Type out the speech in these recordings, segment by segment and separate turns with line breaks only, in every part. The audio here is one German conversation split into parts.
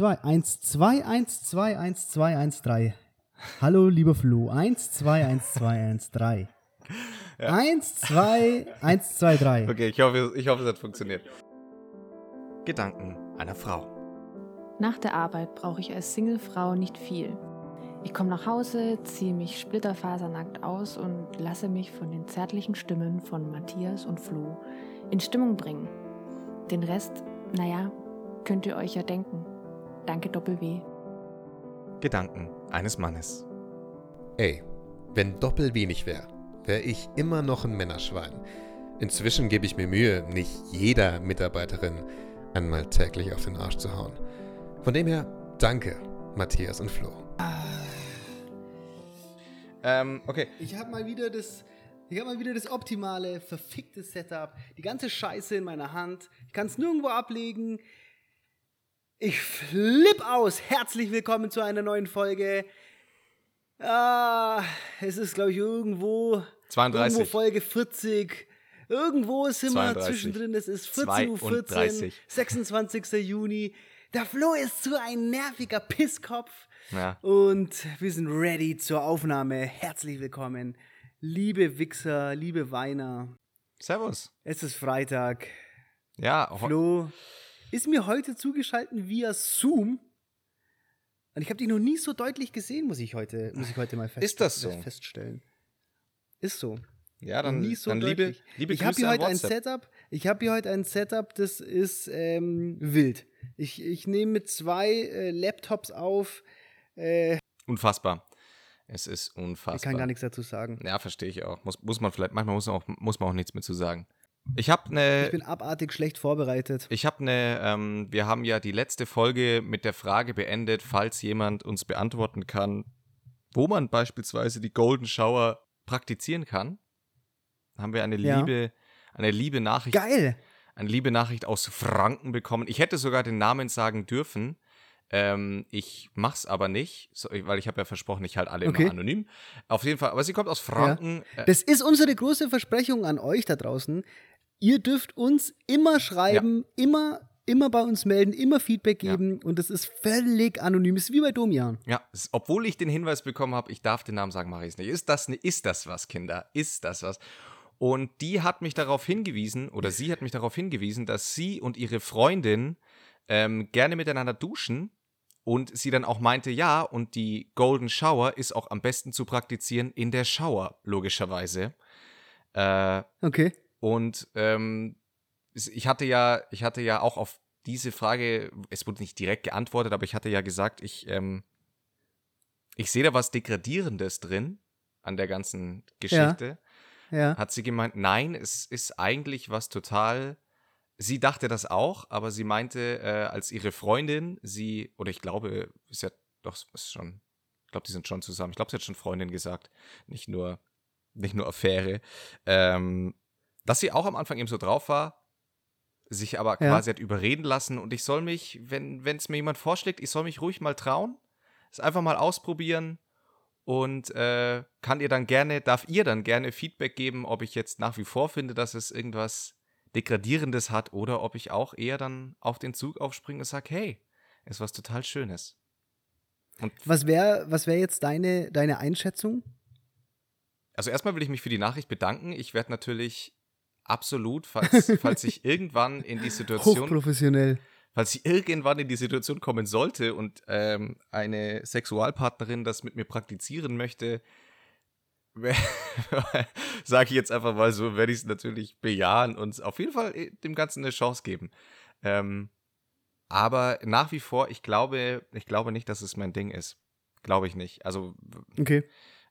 2, 1, 2, 1, 2, 1, 2, 1, 3. Hallo, lieber Flo. 1, 2, 1, 2, 1, 3. 1, 2, 1, 2, 3.
Okay, ich hoffe, ich hoffe, es hat funktioniert. Gedanken einer Frau.
Nach der Arbeit brauche ich als Singlefrau nicht viel. Ich komme nach Hause, ziehe mich splitterfasernackt aus und lasse mich von den zärtlichen Stimmen von Matthias und Flo in Stimmung bringen. Den Rest, naja, könnt ihr euch ja denken. Danke Doppel-W.
Gedanken eines Mannes.
Ey, wenn Doppel wenig wäre, wäre ich immer noch ein Männerschwein. Inzwischen gebe ich mir Mühe, nicht jeder Mitarbeiterin einmal täglich auf den Arsch zu hauen. Von dem her, danke, Matthias und Flo.
Ähm, okay.
Ich habe mal wieder das. Ich habe mal wieder das optimale, verfickte Setup. Die ganze Scheiße in meiner Hand. Ich kann es nirgendwo ablegen. Ich flipp aus. Herzlich willkommen zu einer neuen Folge. Ah, es ist, glaube ich, irgendwo.
32.
Irgendwo Folge 40. Irgendwo sind wir
32.
zwischendrin. Es ist 14.14 Uhr,
32.
26. Juni. Der Flo ist so ein nerviger Pisskopf.
Ja.
Und wir sind ready zur Aufnahme. Herzlich willkommen, liebe Wichser, liebe Weiner.
Servus.
Es ist Freitag.
Ja,
Flo ist mir heute zugeschaltet via Zoom. Und ich habe dich noch nie so deutlich gesehen, muss ich heute, muss ich heute mal fest,
Ist das so?
feststellen. Ist so.
ja dann,
nie so
dann liebe,
deutlich.
liebe
ich habe hier heute ein. Setup. Ich habe hier heute ein Setup, das ist ähm, wild. Ich, ich nehme mit zwei äh, Laptops auf. Äh,
Unfassbar. Es ist unfassbar.
ich kann gar nichts dazu sagen.
Ja, verstehe ich auch. Muss, muss man vielleicht, manchmal muss man, auch, muss man auch nichts mehr zu sagen. Ich habe eine.
Ich bin abartig schlecht vorbereitet.
Ich habe eine, ähm, wir haben ja die letzte Folge mit der Frage beendet, falls jemand uns beantworten kann, wo man beispielsweise die Golden Shower praktizieren kann. Haben wir eine
Ja.
liebe, eine liebe Nachricht,
Geil!
eine liebe Nachricht aus Franken bekommen. Ich hätte sogar den Namen sagen dürfen. Ähm, ich mach's aber nicht, weil ich habe ja versprochen, ich halte alle
Okay.
immer anonym. Auf jeden Fall, aber sie kommt aus Franken. Äh,
Das ist unsere große Versprechung an euch da draußen. Ihr dürft uns immer schreiben, immer, immer bei uns melden, immer Feedback
Ja.
geben und das ist völlig anonym. Ist wie bei Domian.
Ja, obwohl ich den Hinweis bekommen habe, ich darf den Namen sagen, mache ich es nicht. Ist das, ne- ist das was, Kinder? Ist das was? Und die hat mich darauf hingewiesen, oder sie hat mich darauf hingewiesen, dass sie und ihre Freundin ähm, gerne miteinander duschen und sie dann auch meinte, ja, und die Golden Shower ist auch am besten zu praktizieren in der Shower, logischerweise. Äh,
Okay.
Und ähm, ich hatte ja, ich hatte ja auch auf diese Frage, es wurde nicht direkt geantwortet, aber ich hatte ja gesagt, ich, ähm, ich sehe da was Degradierendes drin an der ganzen Geschichte.
Ja.
Hat sie gemeint, nein, es ist eigentlich was total. Sie dachte das auch, aber sie meinte, äh, als ihre Freundin, sie, oder ich glaube, ist ja doch, ist schon, ich glaube, die sind schon zusammen. Ich glaube, sie hat schon Freundin gesagt, nicht nur, nicht nur Affäre. Ähm, dass sie auch am Anfang eben so drauf war, sich aber
Ja.
quasi hat überreden lassen und ich soll mich, wenn es mir jemand vorschlägt, ich soll mich ruhig mal trauen, es einfach mal ausprobieren und äh, kann ihr dann gerne, darf ihr dann gerne Feedback geben, ob ich jetzt nach wie vor finde, dass es irgendwas Degradierendes hat oder ob ich auch eher dann auf den Zug aufspringe und sage, hey, ist was total Schönes. Und
Was wäre was wär jetzt deine, deine Einschätzung?
also erstmal will ich mich für die Nachricht bedanken. Ich werde natürlich absolut, falls, falls ich irgendwann in die Situation
Hochprofessionell.
falls ich irgendwann in die Situation kommen sollte und ähm, eine Sexualpartnerin das mit mir praktizieren möchte, sage ich jetzt einfach mal so, werde ich es natürlich bejahen und auf jeden Fall äh, dem Ganzen eine Chance geben. Ähm, aber nach wie vor, ich glaube, ich glaube nicht, dass es mein Ding ist. Glaube ich nicht. Also,
Okay.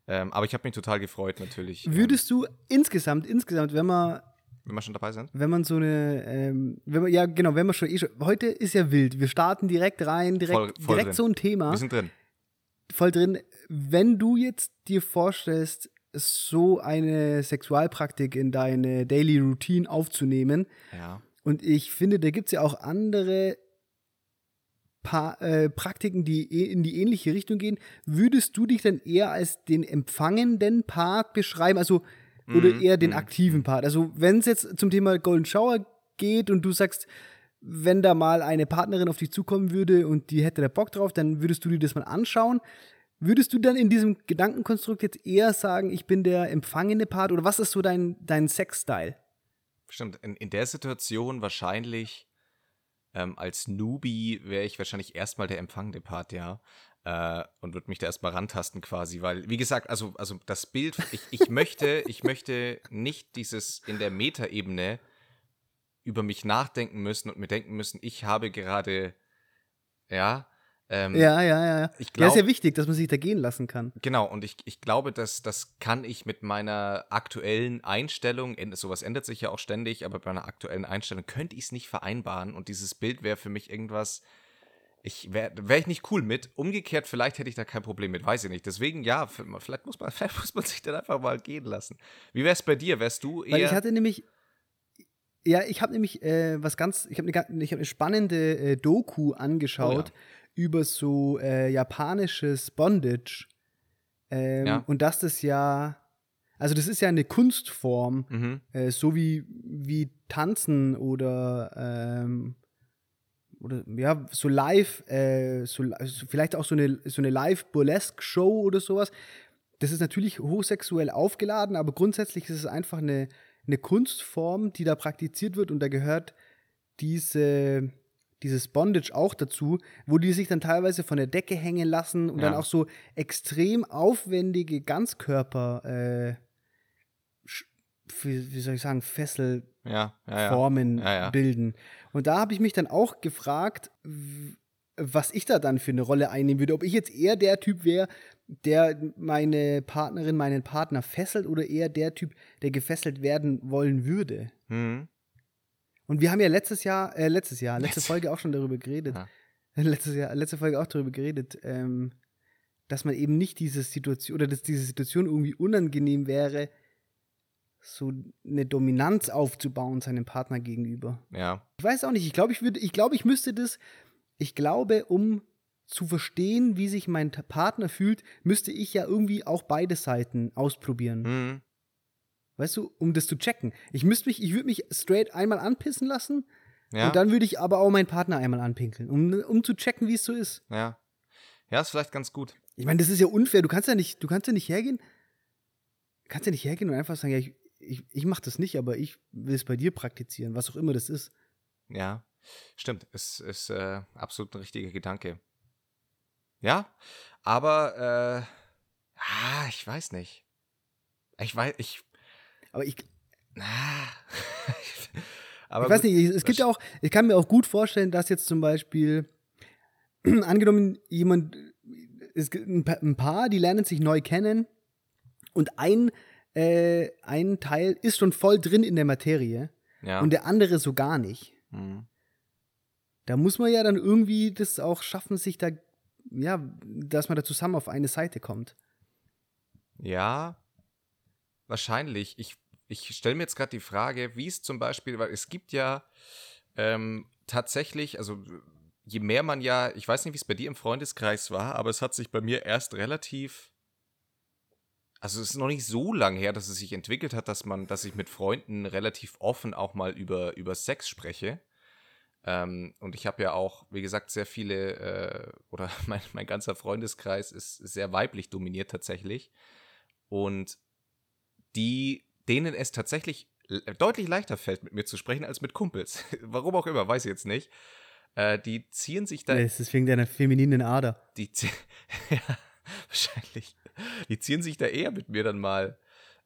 ähm, aber ich habe mich total gefreut natürlich. ähm,
Würdest du insgesamt, insgesamt, wenn man,
wenn wir schon dabei sind?
wenn man so eine, ähm, wenn man, ja genau, wenn man schon eh schon, heute ist ja wild. Wir starten direkt rein, direkt,
Voll- voll
direkt
drin.
so ein Thema.
Wir sind drin.
voll drin. Wenn du jetzt dir vorstellst, so eine Sexualpraktik in deine Daily Routine aufzunehmen,
Ja.
und ich finde, da gibt es ja auch andere pa äh, Praktiken, die eh- in die ähnliche Richtung gehen, würdest du dich dann eher als den empfangenden Part beschreiben, also oder
Mhm,
eher den
mhm.
aktiven Part? Also wenn es jetzt zum Thema Golden Shower geht und du sagst, wenn da mal eine Partnerin auf dich zukommen würde und die hätte da Bock drauf, dann würdest du dir das mal anschauen. Würdest du dann in diesem Gedankenkonstrukt jetzt eher sagen, ich bin der empfangene Part oder was ist so dein, dein Sex-Style?
Stimmt, in, in der Situation wahrscheinlich ähm, als Newbie wäre ich wahrscheinlich erstmal der empfangende Part, ja. Äh, und würde mich da erstmal rantasten quasi, weil, wie gesagt, also, also das Bild, ich, ich möchte, ich möchte nicht dieses in der Metaebene über mich nachdenken müssen und mir denken müssen, ich habe gerade, ja, ähm,
ja, ja, ja. ja.
Ich
ja, ist
glaub-
ja wichtig, dass man sich da gehen lassen kann.
Genau, und ich, ich glaube, dass das kann ich mit meiner aktuellen Einstellung, sowas ändert sich ja auch ständig, aber bei meiner aktuellen Einstellung könnte ich es nicht vereinbaren und dieses Bild wäre für mich irgendwas, ich wäre wär ich nicht cool mit. Umgekehrt, vielleicht hätte ich da kein Problem mit, weiß ich nicht. Deswegen, ja, vielleicht muss man, vielleicht muss man sich dann einfach mal gehen lassen. Wie wäre es bei dir? Wärst du eher.
Weil ich hatte nämlich, ja, ich habe nämlich äh, was ganz, ich habe eine, ich hab eine spannende äh, Doku angeschaut
Oh
über so äh, japanisches Bondage. Ähm,
Ja.
Und dass das ja, also das ist ja eine Kunstform,
mhm.
äh, so wie, wie Tanzen oder, ähm, oder ja, so live, äh, so, vielleicht auch so eine, so eine Live-Burlesque-Show oder sowas. Das ist natürlich hochsexuell aufgeladen, aber grundsätzlich ist es einfach eine, eine Kunstform, die da praktiziert wird und da gehört diese, dieses Bondage auch dazu, wo die sich dann teilweise von der Decke hängen lassen und dann
Ja.
auch so extrem aufwendige Ganzkörper, äh, wie, wie soll ich sagen, Fessel,
Ja, ja, ja.
Formen bilden. Und da habe ich mich dann auch gefragt, was ich da dann für eine Rolle einnehmen würde. Ob ich jetzt eher der Typ wäre, der meine Partnerin, meinen Partner fesselt oder eher der Typ, der gefesselt werden wollen würde.
Mhm.
Und wir haben ja letztes Jahr, äh, letztes Jahr, letzte
Letz-
Folge auch schon darüber geredet.
Ja.
Letztes Jahr, letzte Folge auch darüber geredet, ähm, dass man eben nicht diese Situation oder dass diese Situation irgendwie unangenehm wäre, so eine Dominanz aufzubauen seinem Partner gegenüber.
Ja.
Ich weiß auch nicht, ich glaube, ich würde, ich glaube, ich müsste das, ich glaube, um zu verstehen, wie sich mein Partner fühlt, müsste ich ja irgendwie auch beide Seiten ausprobieren.
Mhm.
Weißt du, um das zu checken. Ich müsste mich, ich würde mich straight einmal anpissen lassen
Ja.
und dann würde ich aber auch meinen Partner einmal anpinkeln, um, um zu checken, wie es so ist.
ja. Ja, ist vielleicht ganz gut.
Ich meine, das ist ja unfair. Du kannst ja nicht, du kannst ja nicht hergehen, kannst ja nicht hergehen und einfach sagen, ja, ich, ich, ich mache das nicht, aber ich will es bei dir praktizieren, was auch immer das ist.
Ja, stimmt. Es ist äh, absolut ein richtiger Gedanke. Ja, aber äh, ah, ich weiß nicht. Ich weiß, ich.
Aber ich,
Ah, aber
ich weiß
gut,
nicht, es gibt ja auch, ich kann mir auch gut vorstellen, dass jetzt zum Beispiel, angenommen, jemand, es gibt ein Paar, die lernen sich neu kennen und ein, äh, ein Teil ist schon voll drin in der Materie
Ja.
und der andere so gar nicht.
mhm.
Da muss man ja dann irgendwie das auch schaffen, sich da, ja, dass man da zusammen auf eine Seite kommt.
Ja, wahrscheinlich. Ich, ich stelle mir jetzt gerade die Frage, wie es zum Beispiel, weil es gibt ja ähm, tatsächlich, also je mehr man ja, ich weiß nicht, wie es bei dir im Freundeskreis war, aber es hat sich bei mir erst relativ, also es ist noch nicht so lang her, dass es sich entwickelt hat, dass man, dass ich mit Freunden relativ offen auch mal über, über Sex spreche. Ähm, und ich habe ja auch, wie gesagt, sehr viele, äh, oder mein, mein ganzer Freundeskreis ist sehr weiblich dominiert tatsächlich. Und die, denen es tatsächlich deutlich leichter fällt, mit mir zu sprechen, als mit Kumpels. Warum auch immer, weiß ich jetzt nicht. Äh, die ziehen sich da
Das ist wegen deiner femininen Ader.
die ja, wahrscheinlich. Die ziehen sich da eher mit mir dann mal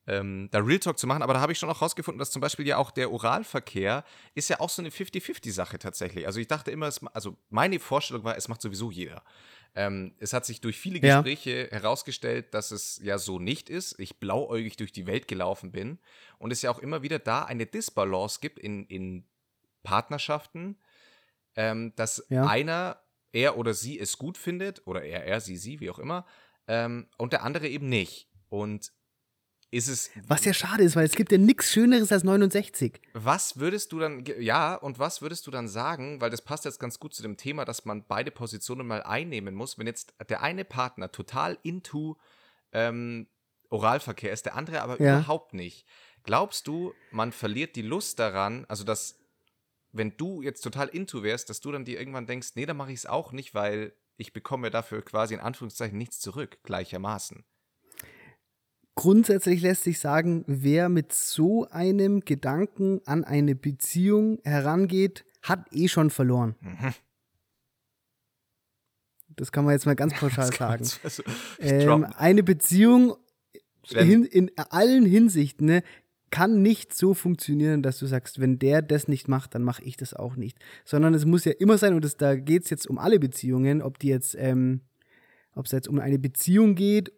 ähm, da Real Talk zu machen. Aber da habe ich schon auch rausgefunden, dass zum Beispiel ja auch der Oralverkehr ist ja auch so eine 50-50-Sache tatsächlich. Also ich dachte immer, es, also meine Vorstellung war, es macht sowieso jeder. Ähm, es hat sich durch viele
Ja.
Gespräche herausgestellt, dass es ja so nicht ist. Ich blauäugig durch die Welt gelaufen bin und es ja auch immer wieder da eine Disbalance gibt in, in Partnerschaften, ähm, dass
Ja.
einer, er oder sie es gut findet, oder er, er, sie, sie, wie auch immer, ähm, und der andere eben nicht. Und ist es.
Was ja schade ist, weil es gibt ja nichts Schöneres als 69.
Was würdest du dann, ja, und was würdest du dann sagen, weil das passt jetzt ganz gut zu dem Thema, dass man beide Positionen mal einnehmen muss, wenn jetzt der eine Partner total into ähm, Oralverkehr ist, der andere aber
Ja.
überhaupt nicht. Glaubst du, man verliert die Lust daran, also dass wenn du jetzt total into wärst, dass du dann dir irgendwann denkst, nee, dann mache ich es auch nicht, weil ich bekomme dafür quasi in Anführungszeichen nichts zurück, gleichermaßen.
Grundsätzlich lässt sich sagen, wer mit so einem Gedanken an eine Beziehung herangeht, hat eh schon verloren.
Mhm.
Das kann man jetzt mal ganz pauschal sagen. Ähm, eine Beziehung hin, in allen Hinsichten ne, kann nicht so funktionieren, dass du sagst, wenn der das nicht macht, dann mache ich das auch nicht. Sondern es muss ja immer sein, und das, da geht es jetzt um alle Beziehungen, ob die jetzt, ähm, ob es jetzt um eine Beziehung geht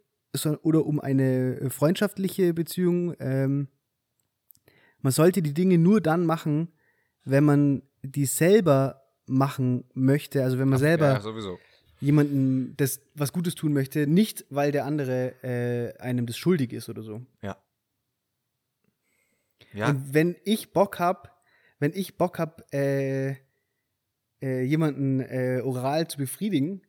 oder um eine äh, freundschaftliche Beziehung. Ähm, man sollte die Dinge nur dann machen, wenn man die selber machen möchte, also wenn man selber
Ja,
jemandem das was Gutes tun möchte, nicht weil der andere äh, einem das schuldig ist oder so.
Ja. Ja,
Und wenn ich Bock hab, wenn ich Bock hab, äh, äh, jemanden äh, oral zu befriedigen,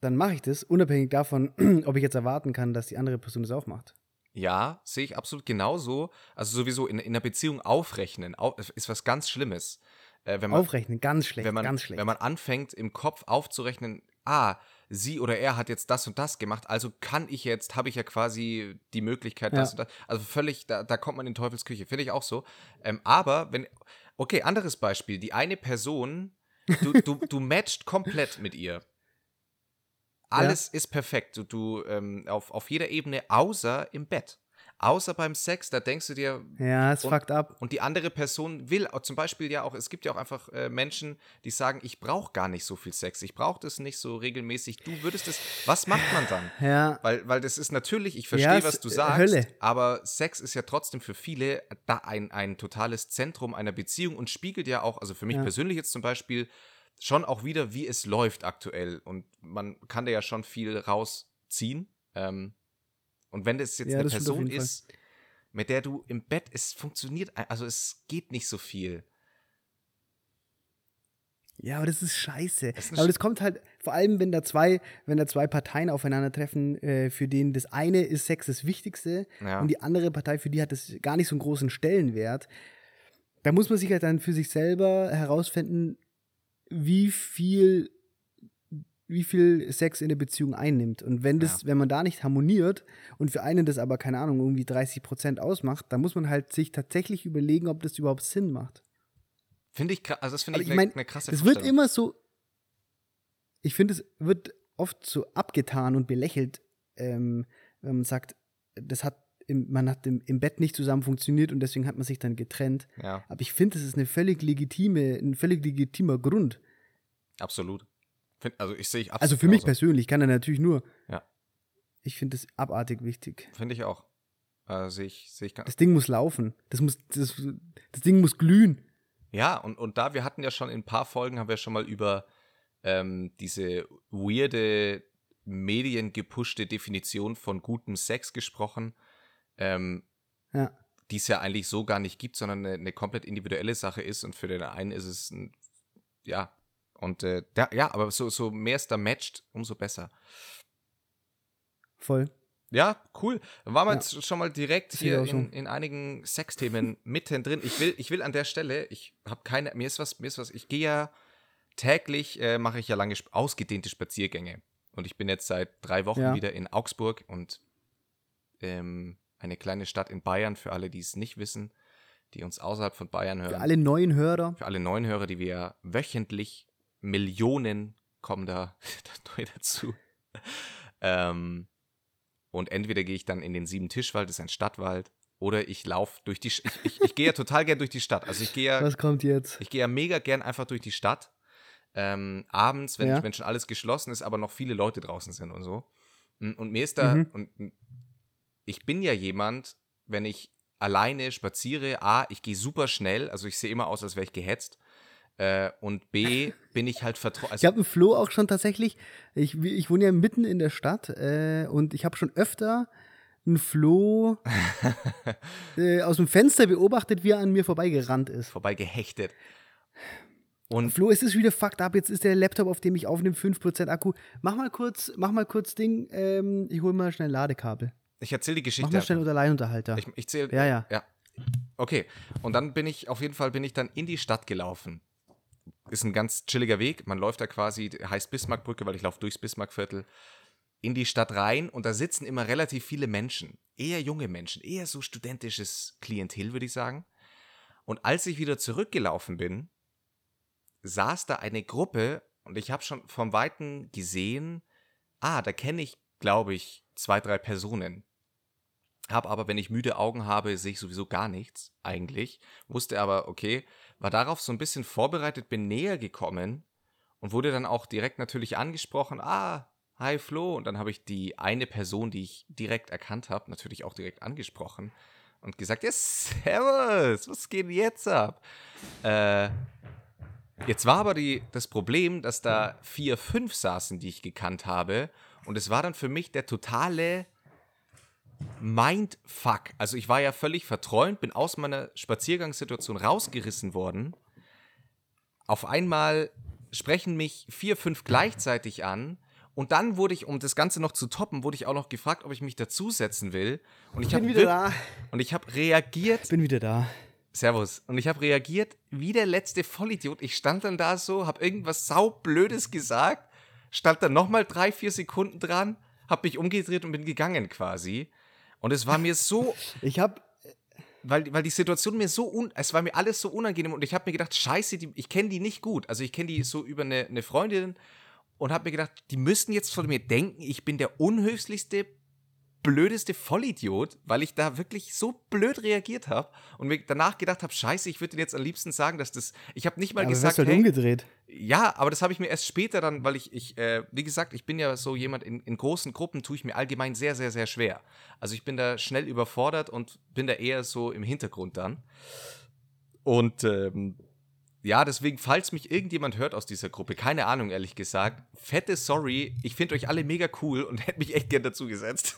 dann mache ich das, unabhängig davon, ob ich jetzt erwarten kann, dass die andere Person das auch macht.
ja, sehe ich absolut genauso. Also sowieso in, in einer Beziehung aufrechnen au, ist was ganz Schlimmes. Äh, wenn man,
Aufrechnen, ganz schlecht,
wenn man,
ganz schlecht.
Wenn man anfängt, im Kopf aufzurechnen, ah, sie oder er hat jetzt das und das gemacht, also kann ich jetzt, habe ich ja quasi die Möglichkeit, das
Ja.
und das. Also völlig, da, da kommt man in Teufelsküche, finde ich auch so. Ähm, aber wenn, okay, anderes Beispiel, die eine Person, du, du, du matcht komplett mit ihr. Alles ist perfekt. Du, du ähm, auf, auf jeder Ebene, außer im Bett. Außer beim Sex, da denkst du dir,
ja, es fuckt ab.
und die andere Person will zum Beispiel ja auch, es gibt ja auch einfach äh, Menschen, die sagen, ich brauche gar nicht so viel Sex, ich brauche das nicht so regelmäßig. Du würdest es, was macht man dann?
Ja,
Weil, weil das ist natürlich, ich
Ja,
verstehe,
es-
was du
äh,
sagst,
Hölle.
aber Sex ist ja trotzdem für viele da ein, ein totales Zentrum einer Beziehung und spiegelt ja auch, also für mich
Ja.
persönlich jetzt zum Beispiel, schon auch wieder, wie es läuft aktuell. Und man kann da ja schon viel rausziehen. Ähm, und wenn das jetzt
Ja,
eine
das
Person
Fall.
ist, mit der du im Bett, es funktioniert, also es geht nicht so viel.
Ja, aber das ist scheiße.
Das ist
aber das kommt halt, vor allem, wenn da zwei, wenn da zwei Parteien aufeinandertreffen, äh, für denen das eine ist Sex das Wichtigste
Ja.
und die andere Partei, für die hat das gar nicht so einen großen Stellenwert. Da muss man sich halt dann für sich selber herausfinden, wie viel, wie viel Sex in der Beziehung einnimmt. Und wenn das,
Ja.
wenn man da nicht harmoniert und für einen das aber, keine Ahnung, irgendwie 30 Prozent ausmacht, dann muss man halt sich tatsächlich überlegen, ob das überhaupt Sinn macht.
Finde ich, kra- also das finde ich,
ich
eine eine krasse
Es wird immer so. Ich finde, es wird oft so abgetan und belächelt, ähm, wenn man sagt, das hat im, man hat im, im Bett nicht zusammen funktioniert und deswegen hat man sich dann getrennt.
Ja,
Aber ich finde, das ist eine völlig legitime, ein völlig legitimer Grund.
absolut. Find, also ich sehe ich absolut
Also für mich
genauso.
persönlich kann er natürlich nur.
Ja.
Ich finde das abartig wichtig.
Finde ich auch. Äh, sehe ich, sehe ich.
Das Ding muss laufen. Das muss, das, das Ding muss glühen.
Ja, und, und da, wir hatten ja schon in ein paar Folgen, haben wir schon mal über ähm, diese weirde, mediengepushte Definition von gutem Sex gesprochen, ähm,
Ja.
die es ja eigentlich so gar nicht gibt, sondern eine, eine komplett individuelle Sache ist und für den einen ist es ein, ja, und äh, da, ja, aber so, so mehr es da matcht, umso besser.
Voll.
Ja, cool. Waren wir
Ja.
jetzt schon mal direkt hier in, in einigen Sexthemen mittendrin. Ich will, ich will an der Stelle, ich habe keine, mir ist was, mir ist was, ich gehe ja täglich, äh, mache ich ja lange ausgedehnte Spaziergänge. Und ich bin jetzt seit drei Wochen
Ja.
wieder in Augsburg und ähm, eine kleine Stadt in Bayern, für alle, die es nicht wissen, die uns außerhalb von Bayern hören.
Für alle neuen Hörer.
Für alle neuen Hörer, die wir ja wöchentlich, Millionen kommen da neu dazu. Ähm, und entweder gehe ich dann in den Sieben Tischwald, das ist ein Stadtwald, oder ich laufe durch die. Ich, ich, ich gehe ja total gern durch die Stadt. Also ich gehe ja,
Was kommt jetzt?
ich gehe ja mega gern einfach durch die Stadt. Ähm, abends, wenn,
Ja.
wenn schon alles geschlossen ist, aber noch viele Leute draußen sind und so. Und und mir ist da,
Mhm.
und ich bin ja jemand, wenn ich alleine spaziere, A, ich gehe super schnell, also ich sehe immer aus, als wäre ich gehetzt. Äh, und B, bin ich halt vertraut.
Ich habe einen Flo auch schon tatsächlich. Ich, ich wohne ja mitten in der Stadt äh, und ich habe schon öfter einen Flo äh, aus dem Fenster beobachtet, wie er an mir vorbeigerannt ist.
vorbei gehechtet. Und
Flo, es ist wieder fucked up. Jetzt ist der Laptop, auf dem ich aufnehme, 5% Akku. Mach mal kurz, mach mal kurz Ding. Ähm, ich hole mal schnell ein Ladekabel.
ich erzähle die
Mach
Geschichte.
mal schnell unter Alleinunterhalter.
Ich, ich zähle.
Ja, ja.
ja. Okay, und dann bin ich, auf jeden Fall bin ich dann in die Stadt gelaufen. Ist ein ganz chilliger Weg. Man läuft da quasi, heißt Bismarckbrücke, weil ich laufe durchs Bismarckviertel, in die Stadt rein und da sitzen immer relativ viele Menschen. Eher junge Menschen, eher so studentisches Klientel, würde ich sagen. Und als ich wieder zurückgelaufen bin, saß da eine Gruppe und ich habe schon vom Weiten gesehen, ah, da kenne ich, glaube ich, zwei, drei Personen. Hab aber, wenn ich müde Augen habe, sehe ich sowieso gar nichts, eigentlich. Wusste aber, okay, war darauf so ein bisschen vorbereitet, bin näher gekommen und wurde dann auch direkt natürlich angesprochen, ah, hi Flo. Und dann habe ich die eine Person, die ich direkt erkannt habe, natürlich auch direkt angesprochen und gesagt, ja, servus, was geht jetzt ab? Äh, jetzt war aber die, das Problem, dass da vier, fünf saßen, die ich gekannt habe. Und es war dann für mich der totale Mindfuck. Also ich war ja völlig verträumt, bin aus meiner Spaziergangssituation rausgerissen worden. Auf einmal sprechen mich vier, fünf gleichzeitig an. Und dann wurde ich, um das Ganze noch zu toppen, wurde ich auch noch gefragt, ob ich mich dazusetzen will. Und ich,
bin wieder da.
und ich habe reagiert.
Bin wieder da.
Servus. Und ich habe reagiert wie der letzte Vollidiot. Ich stand dann da so, habe irgendwas saublödes gesagt, stand dann nochmal drei, vier Sekunden dran, habe mich umgedreht und bin gegangen quasi. Und es war mir so,
Ich habe
weil, weil die Situation mir so, un, es war mir alles so unangenehm und ich habe mir gedacht, scheiße, die, ich kenne die nicht gut. Also ich kenne die so über eine, eine Freundin und habe mir gedacht, die müssten jetzt von mir denken, ich bin der unhöflichste, blödeste Vollidiot, weil ich da wirklich so blöd reagiert habe und mir danach gedacht habe, scheiße, ich würde jetzt am liebsten sagen, dass das, ich habe nicht mal
aber
gesagt,
hast du halt
hey,
umgedreht.
ja, aber das habe ich mir erst später dann, weil ich, ich äh, wie gesagt, ich bin ja so jemand, in, in großen Gruppen tue ich mir allgemein sehr, sehr, sehr schwer. Also ich bin da schnell überfordert und bin da eher so im Hintergrund dann. Und ähm, ja, deswegen, falls mich irgendjemand hört aus dieser Gruppe, keine Ahnung, ehrlich gesagt, fette Sorry, ich finde euch alle mega cool und hätte mich echt gern dazu gesetzt.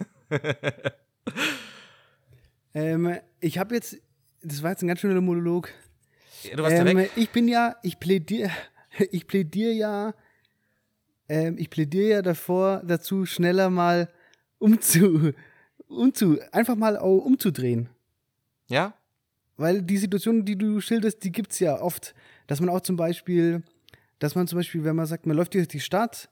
Ähm, ich habe jetzt, das war jetzt ein ganz schöner Monolog.
Ja, du warst
Ähm,
weg.
ich bin ja, ich plädiere, ich plädiere ja, ähm, ich plädiere ja davor, dazu schneller mal umzu, umzu, einfach mal umzudrehen.
Ja?
Weil die Situation, die du schilderst, die gibt es ja oft. Dass man auch zum Beispiel, dass man zum Beispiel, wenn man sagt, man läuft durch die Stadt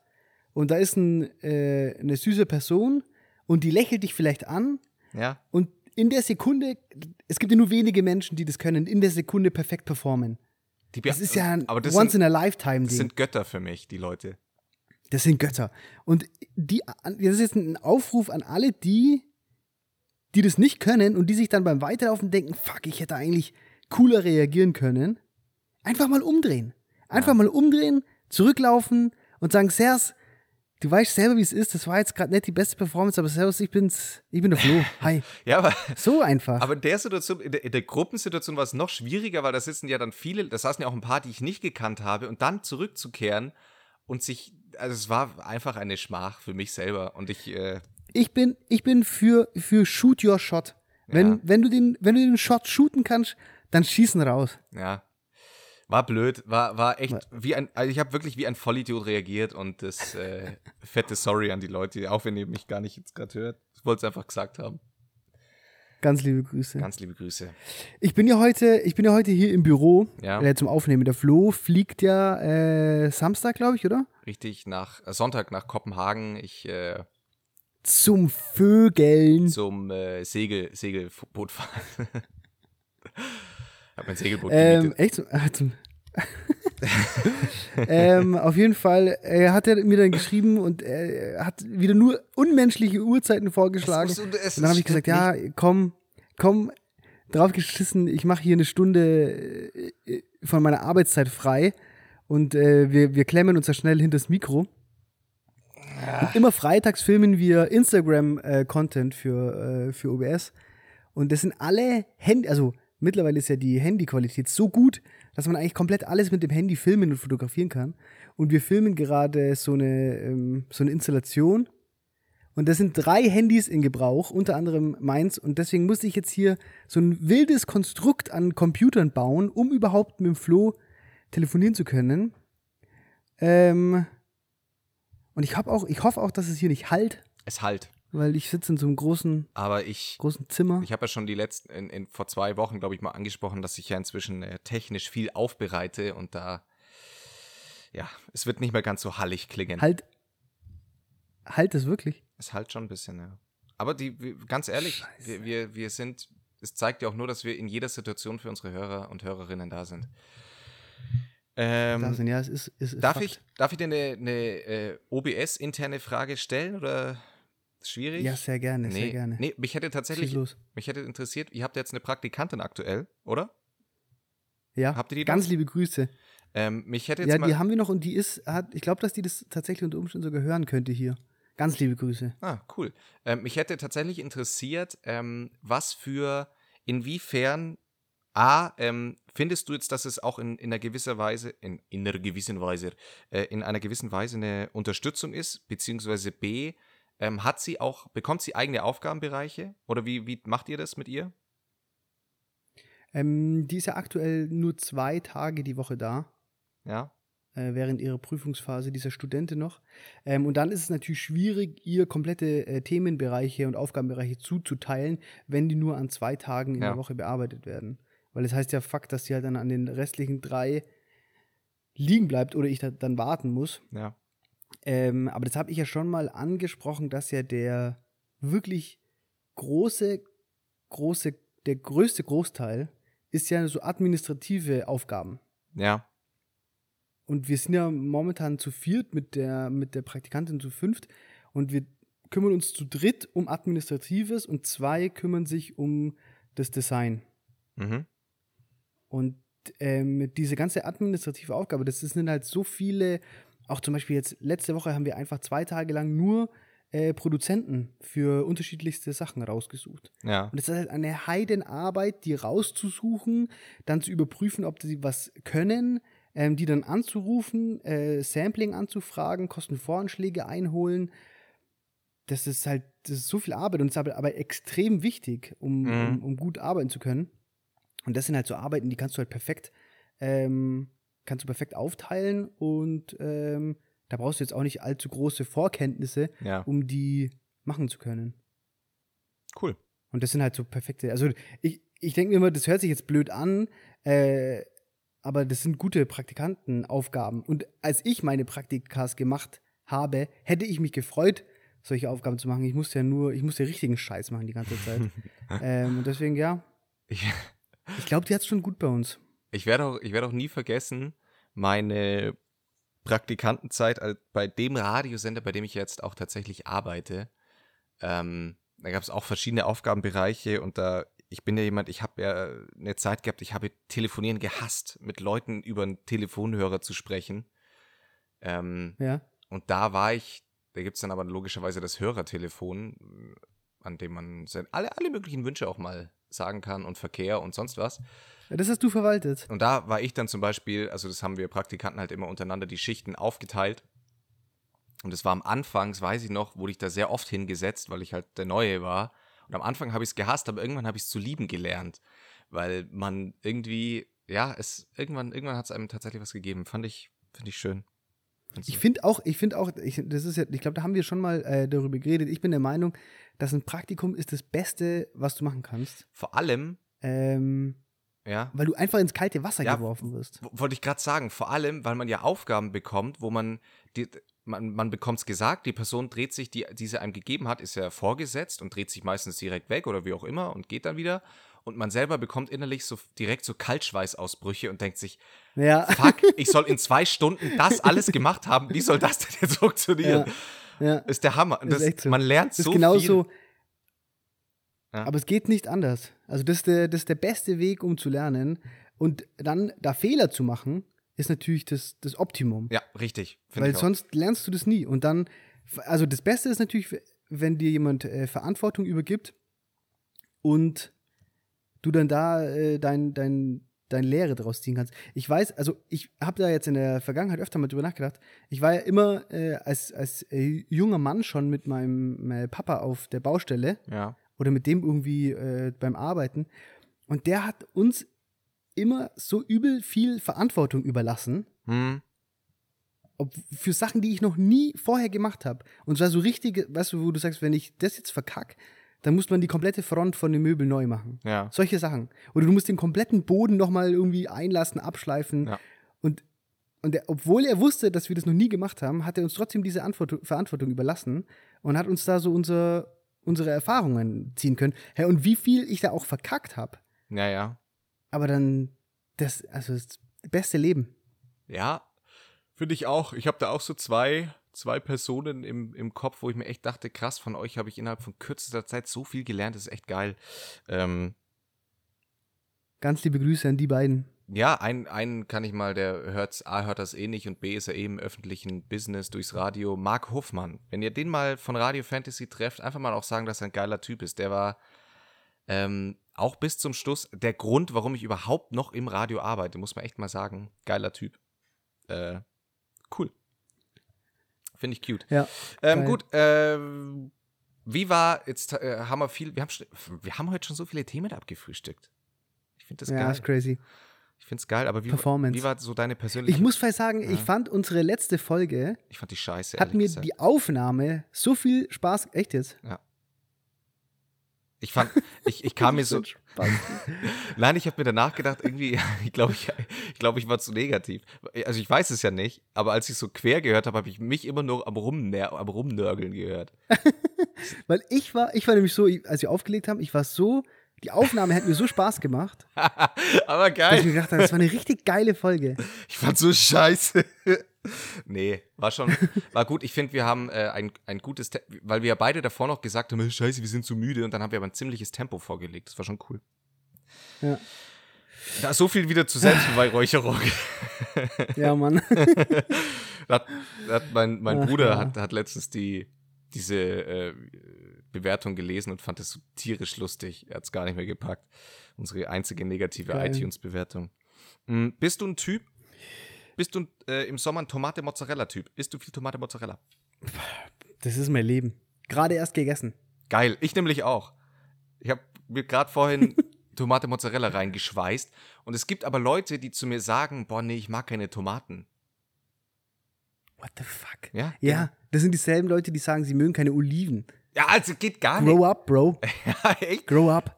und da ist ein, äh, eine süße Person und die lächelt dich vielleicht an
Ja?
und in der Sekunde, es gibt ja nur wenige Menschen, die das können, in der Sekunde perfekt performen. Das ist ja ein
das
once
sind,
in a lifetime
das
Ding.
sind Götter für mich, die Leute.
Das sind Götter. Und die, das ist jetzt ein Aufruf an alle die, die das nicht können und die sich dann beim Weiterlaufen denken, fuck, ich hätte eigentlich cooler reagieren können. Einfach mal umdrehen. Einfach mal umdrehen, zurücklaufen und sagen, Sers, du weißt selber, wie es ist. Das war jetzt gerade nicht die beste Performance, aber Servus, ich bin's, ich bin der Flo. Hi.
Ja, aber
So einfach.
Aber in der Situation, in der, in der Gruppensituation war es noch schwieriger, weil da sitzen ja dann viele, da saßen ja auch ein paar, die ich nicht gekannt habe, und dann zurückzukehren und sich, also es war einfach eine Schmach für mich selber. Und ich, äh,
ich bin, ich bin für, für Shoot Your Shot. Wenn,
Ja.
wenn, du den, wenn du den Shot shooten kannst, dann schießen raus.
ja, war blöd, war, war echt wie ein, also ich habe wirklich wie ein Vollidiot reagiert und das äh, fette Sorry an die Leute, auch wenn ihr mich gar nicht jetzt gerade hört. Ich wollte es einfach gesagt haben.
Ganz liebe Grüße.
Ganz liebe Grüße.
Ich bin ja heute, ich bin ja heute hier im Büro
Ja.
äh, zum Aufnehmen. Der Flo fliegt ja äh, Samstag, glaube ich, oder?
Richtig nach äh, Sonntag nach Kopenhagen. Ich äh,
Zum Vögeln.
zum äh, Segel, Segelboot fahren. hab mein Segelboot
Ähm, echt? Zum, äh, zum ähm, auf jeden Fall äh, hat er mir dann geschrieben und er hat wieder nur unmenschliche Uhrzeiten vorgeschlagen.
Es muss- es
und dann habe ich gesagt, ja, komm, komm, drauf geschissen, ich mache hier eine Stunde äh, von meiner Arbeitszeit frei und äh, wir, wir klemmen uns da schnell hinter das Mikro. Und immer freitags filmen wir Instagram-Content für, äh, für OBS. Und das sind alle Handy, also mittlerweile ist ja die Handyqualität so gut, dass man eigentlich komplett alles mit dem Handy filmen und fotografieren kann. Und wir filmen gerade so eine, ähm, so eine Installation. Und das sind drei Handys in Gebrauch, unter anderem meins. Und deswegen musste ich jetzt hier so ein wildes Konstrukt an Computern bauen, um überhaupt mit dem Flo telefonieren zu können. Ähm, und ich, hab auch, ich hoffe auch, dass es hier nicht halt.
Es halt.
Weil ich sitze in so einem großen,
Aber ich,
großen Zimmer.
ich habe ja schon die letzten, in, in, vor zwei Wochen, glaube ich, mal angesprochen, dass ich ja inzwischen äh, technisch viel aufbereite und da, ja, es wird nicht mehr ganz so hallig klingen.
Halt, halt es wirklich.
Es halt schon ein bisschen, ja. Aber die, ganz ehrlich, wir, wir, wir sind, es zeigt ja auch nur, dass wir in jeder Situation für unsere Hörer und Hörerinnen da sind. Ähm,
Da sind, ja, es ist, es ist
darf,
Fakt.
ich, darf ich dir eine, eine äh, OBS-interne Frage stellen oder schwierig?
Ja, sehr gerne,
nee,
sehr gerne.
Nee, mich hätte tatsächlich, mich hätte interessiert, ihr habt jetzt eine Praktikantin aktuell, oder?
Ja,
Habt ihr die
ganz
noch?
liebe Grüße.
Ähm, mich hätte jetzt
Ja, die haben wir noch und die ist, hat, ich glaube, dass die das tatsächlich unter Umständen sogar hören könnte hier. Ganz liebe Grüße.
Ah, cool. Ähm, mich hätte tatsächlich interessiert, ähm, was für, inwiefern, A, ähm, findest du jetzt, dass es auch in, in einer gewisser Weise, in, in einer gewissen Weise, äh, in einer gewissen Weise eine Unterstützung ist, beziehungsweise B, ähm, hat sie auch, bekommt sie eigene Aufgabenbereiche? Oder wie, wie macht ihr das mit ihr?
Ähm, die ist ja aktuell nur zwei Tage die Woche da,
Ja?
äh, während ihrer Prüfungsphase dieser Studentin noch. Ähm, und dann ist es natürlich schwierig, ihr komplette äh, Themenbereiche und Aufgabenbereiche zuzuteilen, wenn die nur an zwei Tagen in
Ja.
der Woche bearbeitet werden. Weil das heißt ja Fakt, dass sie halt dann an den restlichen drei liegen bleibt oder ich da, dann warten muss.
Ja.
Ähm, aber das habe ich ja schon mal angesprochen, dass ja der wirklich große, große, der größte Großteil ist ja so administrative Aufgaben.
Ja.
Und wir sind ja momentan zu viert mit der, mit der Praktikantin zu fünft und wir kümmern uns zu dritt um Administratives und zwei kümmern sich um das Design.
Mhm.
Und ähm, diese ganze administrative Aufgabe, das sind halt so viele, auch zum Beispiel jetzt letzte Woche haben wir einfach zwei Tage lang nur äh, Produzenten für unterschiedlichste Sachen rausgesucht.
Ja.
Und es ist halt eine Heidenarbeit, die rauszusuchen, dann zu überprüfen, ob sie was können, ähm, die dann anzurufen, äh, Sampling anzufragen, Kostenvoranschläge einholen. Das ist halt, das ist so viel Arbeit und es ist aber, aber extrem wichtig, um,
Mhm.
um, um gut arbeiten zu können. Und das sind halt so Arbeiten, die kannst du halt perfekt, ähm, kannst du perfekt aufteilen und ähm, da brauchst du jetzt auch nicht allzu große Vorkenntnisse,
Ja.
um die machen zu können.
Cool.
Und das sind halt so perfekte. Also ich, ich denke mir immer, das hört sich jetzt blöd an, äh, aber das sind gute Praktikantenaufgaben. Und als ich meine Praktikas gemacht habe, hätte ich mich gefreut, solche Aufgaben zu machen. Ich musste ja nur, ich musste richtigen Scheiß machen die ganze Zeit. ähm, und deswegen, ja,
Ich,
ich glaube, die hat es schon gut bei uns.
Ich werde auch, ich werde auch nie vergessen, meine Praktikantenzeit bei dem Radiosender, bei dem ich jetzt auch tatsächlich arbeite. Ähm, da gab es auch verschiedene Aufgabenbereiche und da, ich bin ja jemand, ich habe ja eine Zeit gehabt, ich habe Telefonieren gehasst, mit Leuten über einen Telefonhörer zu sprechen. Ähm,
Ja.
und da war ich, da gibt es dann aber logischerweise das Hörertelefon, an dem man sein, alle, alle möglichen Wünsche auch mal sagen kann und Verkehr und sonst was.
ja. Das hast du verwaltet.
Und da war ich dann zum Beispiel, also das haben wir Praktikanten halt immer untereinander die Schichten aufgeteilt. Und es war am Anfang, das weiß ich noch, wurde ich da sehr oft hingesetzt, weil ich halt der Neue war. Und am Anfang habe ich es gehasst, aber irgendwann habe ich es zu lieben gelernt. Weil man irgendwie, ja, es, irgendwann, irgendwann hat es einem tatsächlich was gegeben. Fand ich, finde ich schön.
Ich finde auch, ich finde auch, ich, das ist ja, ich glaube, da haben wir schon mal äh, darüber geredet. Ich bin der Meinung, dass ein Praktikum ist das Beste, was du machen kannst.
Vor allem,
Ähm,
ja,
weil du einfach ins kalte Wasser
Ja,
geworfen wirst.
Wollte ich gerade sagen, vor allem, weil man ja Aufgaben bekommt, wo man, die, man, man bekommt es gesagt, die Person dreht sich, die diese einem gegeben hat, ist ja vorgesetzt und dreht sich meistens direkt weg oder wie auch immer und geht dann wieder. Und man selber bekommt innerlich so direkt so Kaltschweißausbrüche und denkt sich,
Ja.
fuck, ich soll in zwei Stunden das alles gemacht haben. Wie soll das denn jetzt funktionieren?
Ja.
Ist der Hammer.
Ist
Das,
echt so.
Man lernt
Das ist
so
genauso.
viel. Ja.
Aber es geht nicht anders. Also, das ist, der, das ist der beste Weg, um zu lernen. Und dann da Fehler zu machen, ist natürlich das, das Optimum.
Ja, richtig.
Weil sonst lernst du das nie. Und dann, also das Beste ist natürlich, wenn dir jemand äh, Verantwortung übergibt und du dann da äh, dein, dein, dein Lehre draus ziehen kannst. Ich weiß, also ich habe da jetzt in der Vergangenheit öfter mal drüber nachgedacht. Ich war ja immer äh, als, als äh, junger Mann schon mit meinem äh, Papa auf der Baustelle
Ja.
oder mit dem irgendwie äh, beim Arbeiten. Und der hat uns immer so übel viel Verantwortung überlassen.
Hm.
ob, für Sachen, die ich noch nie vorher gemacht habe. Und zwar so richtige, weißt du, wo du sagst, wenn ich das jetzt verkack, dann muss man die komplette Front von dem Möbel neu machen.
Ja.
Solche Sachen. Oder du musst den kompletten Boden nochmal irgendwie einlassen, abschleifen.
Ja.
Und, und er, obwohl er wusste, dass wir das noch nie gemacht haben, hat er uns trotzdem diese Antwort, Verantwortung überlassen und hat uns da so unser, unsere Erfahrungen ziehen können. Hey, und wie viel ich da auch verkackt habe.
Ja, ja.
Aber dann, das, also das beste Leben.
Ja, finde ich auch. Ich habe da auch so zwei, zwei Personen im, im Kopf, wo ich mir echt dachte, krass, von euch habe ich innerhalb von kürzester Zeit so viel gelernt, das ist echt geil. Ähm,
Ganz liebe Grüße an die beiden.
ja, einen, einen kann ich mal, der hört, A, hört das eh nicht und B, ist er eben im öffentlichen Business durchs Radio. Marc Hofmann. Wenn ihr den mal von Radio Fantasy trefft, einfach mal auch sagen, dass er ein geiler Typ ist. Der war ähm, auch bis zum Schluss der Grund, warum ich überhaupt noch im Radio arbeite, muss man echt mal sagen. Geiler Typ. Äh, cool. Finde ich cute.
Ja.
Ähm, gut, ähm, wie war, jetzt äh, haben wir viel, wir haben, wir haben heute schon so viele Themen abgefrühstückt. Ich finde das
ja,
geil.
ist crazy.
Ich finde es geil, aber wie,
Performance.
wie war so deine persönliche,
Ich muss vielleicht sagen,
Ja.
ich fand unsere letzte Folge,
ich fand die scheiße,
hat mir
gesagt.
die Aufnahme so viel Spaß, echt jetzt?
Ich fand, ich, ich kam mir so, nein, ich habe mir danach gedacht, irgendwie, ich glaube, ich, ich, glaub, ich war zu negativ. Also ich weiß es ja nicht, aber als ich so quer gehört habe, habe ich mich immer nur am, Rumner am Rumnörgeln gehört.
Weil ich war, ich war nämlich so, als wir aufgelegt haben, ich war so, die Aufnahme hat mir so Spaß gemacht,
aber
dass ich
geil.
mir gedacht habe, das war eine richtig geile Folge.
Ich fand so scheiße. Nee, war schon, war gut. Ich finde, wir haben äh, ein, ein gutes, Te weil wir ja beide davor noch gesagt haben, scheiße, wir sind zu müde und dann haben wir aber ein ziemliches Tempo vorgelegt. Das war schon cool.
Ja,
Da so viel wieder zur Selbstbeweihräucherung.
ja Mann.
Hat, hat mein mein
Ach,
Bruder
ja.
hat, hat letztens die, diese äh, Bewertung gelesen und fand es so tierisch lustig. Er hat es gar nicht mehr gepackt. Unsere einzige negative iTunes-Bewertung. Mm, bist du ein Typ? Bist du äh, im Sommer ein Tomate-Mozzarella-Typ? Isst du viel Tomate-Mozzarella?
Das ist mein Leben. Gerade erst gegessen.
Geil, ich nämlich auch. Ich habe mir gerade vorhin Tomate Mozzarella reingeschweißt und es gibt aber Leute, die zu mir sagen, boah, nee, ich mag keine Tomaten.
What the fuck?
Ja?
Ja, das sind dieselben Leute, die sagen, sie mögen keine Oliven.
Ja, also geht gar nicht.
Grow up, Bro.
Ja, echt.
Grow up.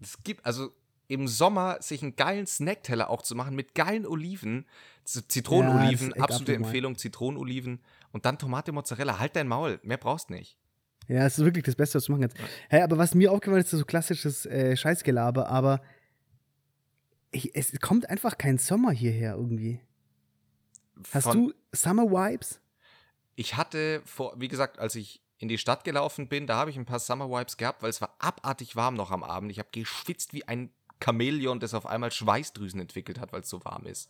Es gibt also im Sommer sich einen geilen Snackteller auch zu machen mit geilen Oliven, Zitronenoliven,
Ja,
absolute. Empfehlung, Zitronenoliven und dann Tomate Mozzarella. Halt dein Maul, mehr brauchst nicht.
Ja, es ist wirklich das Beste, was du machen kannst. Hey, aber was mir aufgefallen ist, ist so klassisches äh, Scheißgelaber, aber ich, es kommt einfach kein Sommer hierher irgendwie. Hast
Von-
du Summer Vibes?
Ich hatte vor, wie gesagt, als ich in die Stadt gelaufen bin, da habe ich ein paar Summer Vibes gehabt, weil es war abartig warm noch am Abend. Ich habe geschwitzt wie ein Chamäleon, das auf einmal Schweißdrüsen entwickelt hat, weil es so warm ist.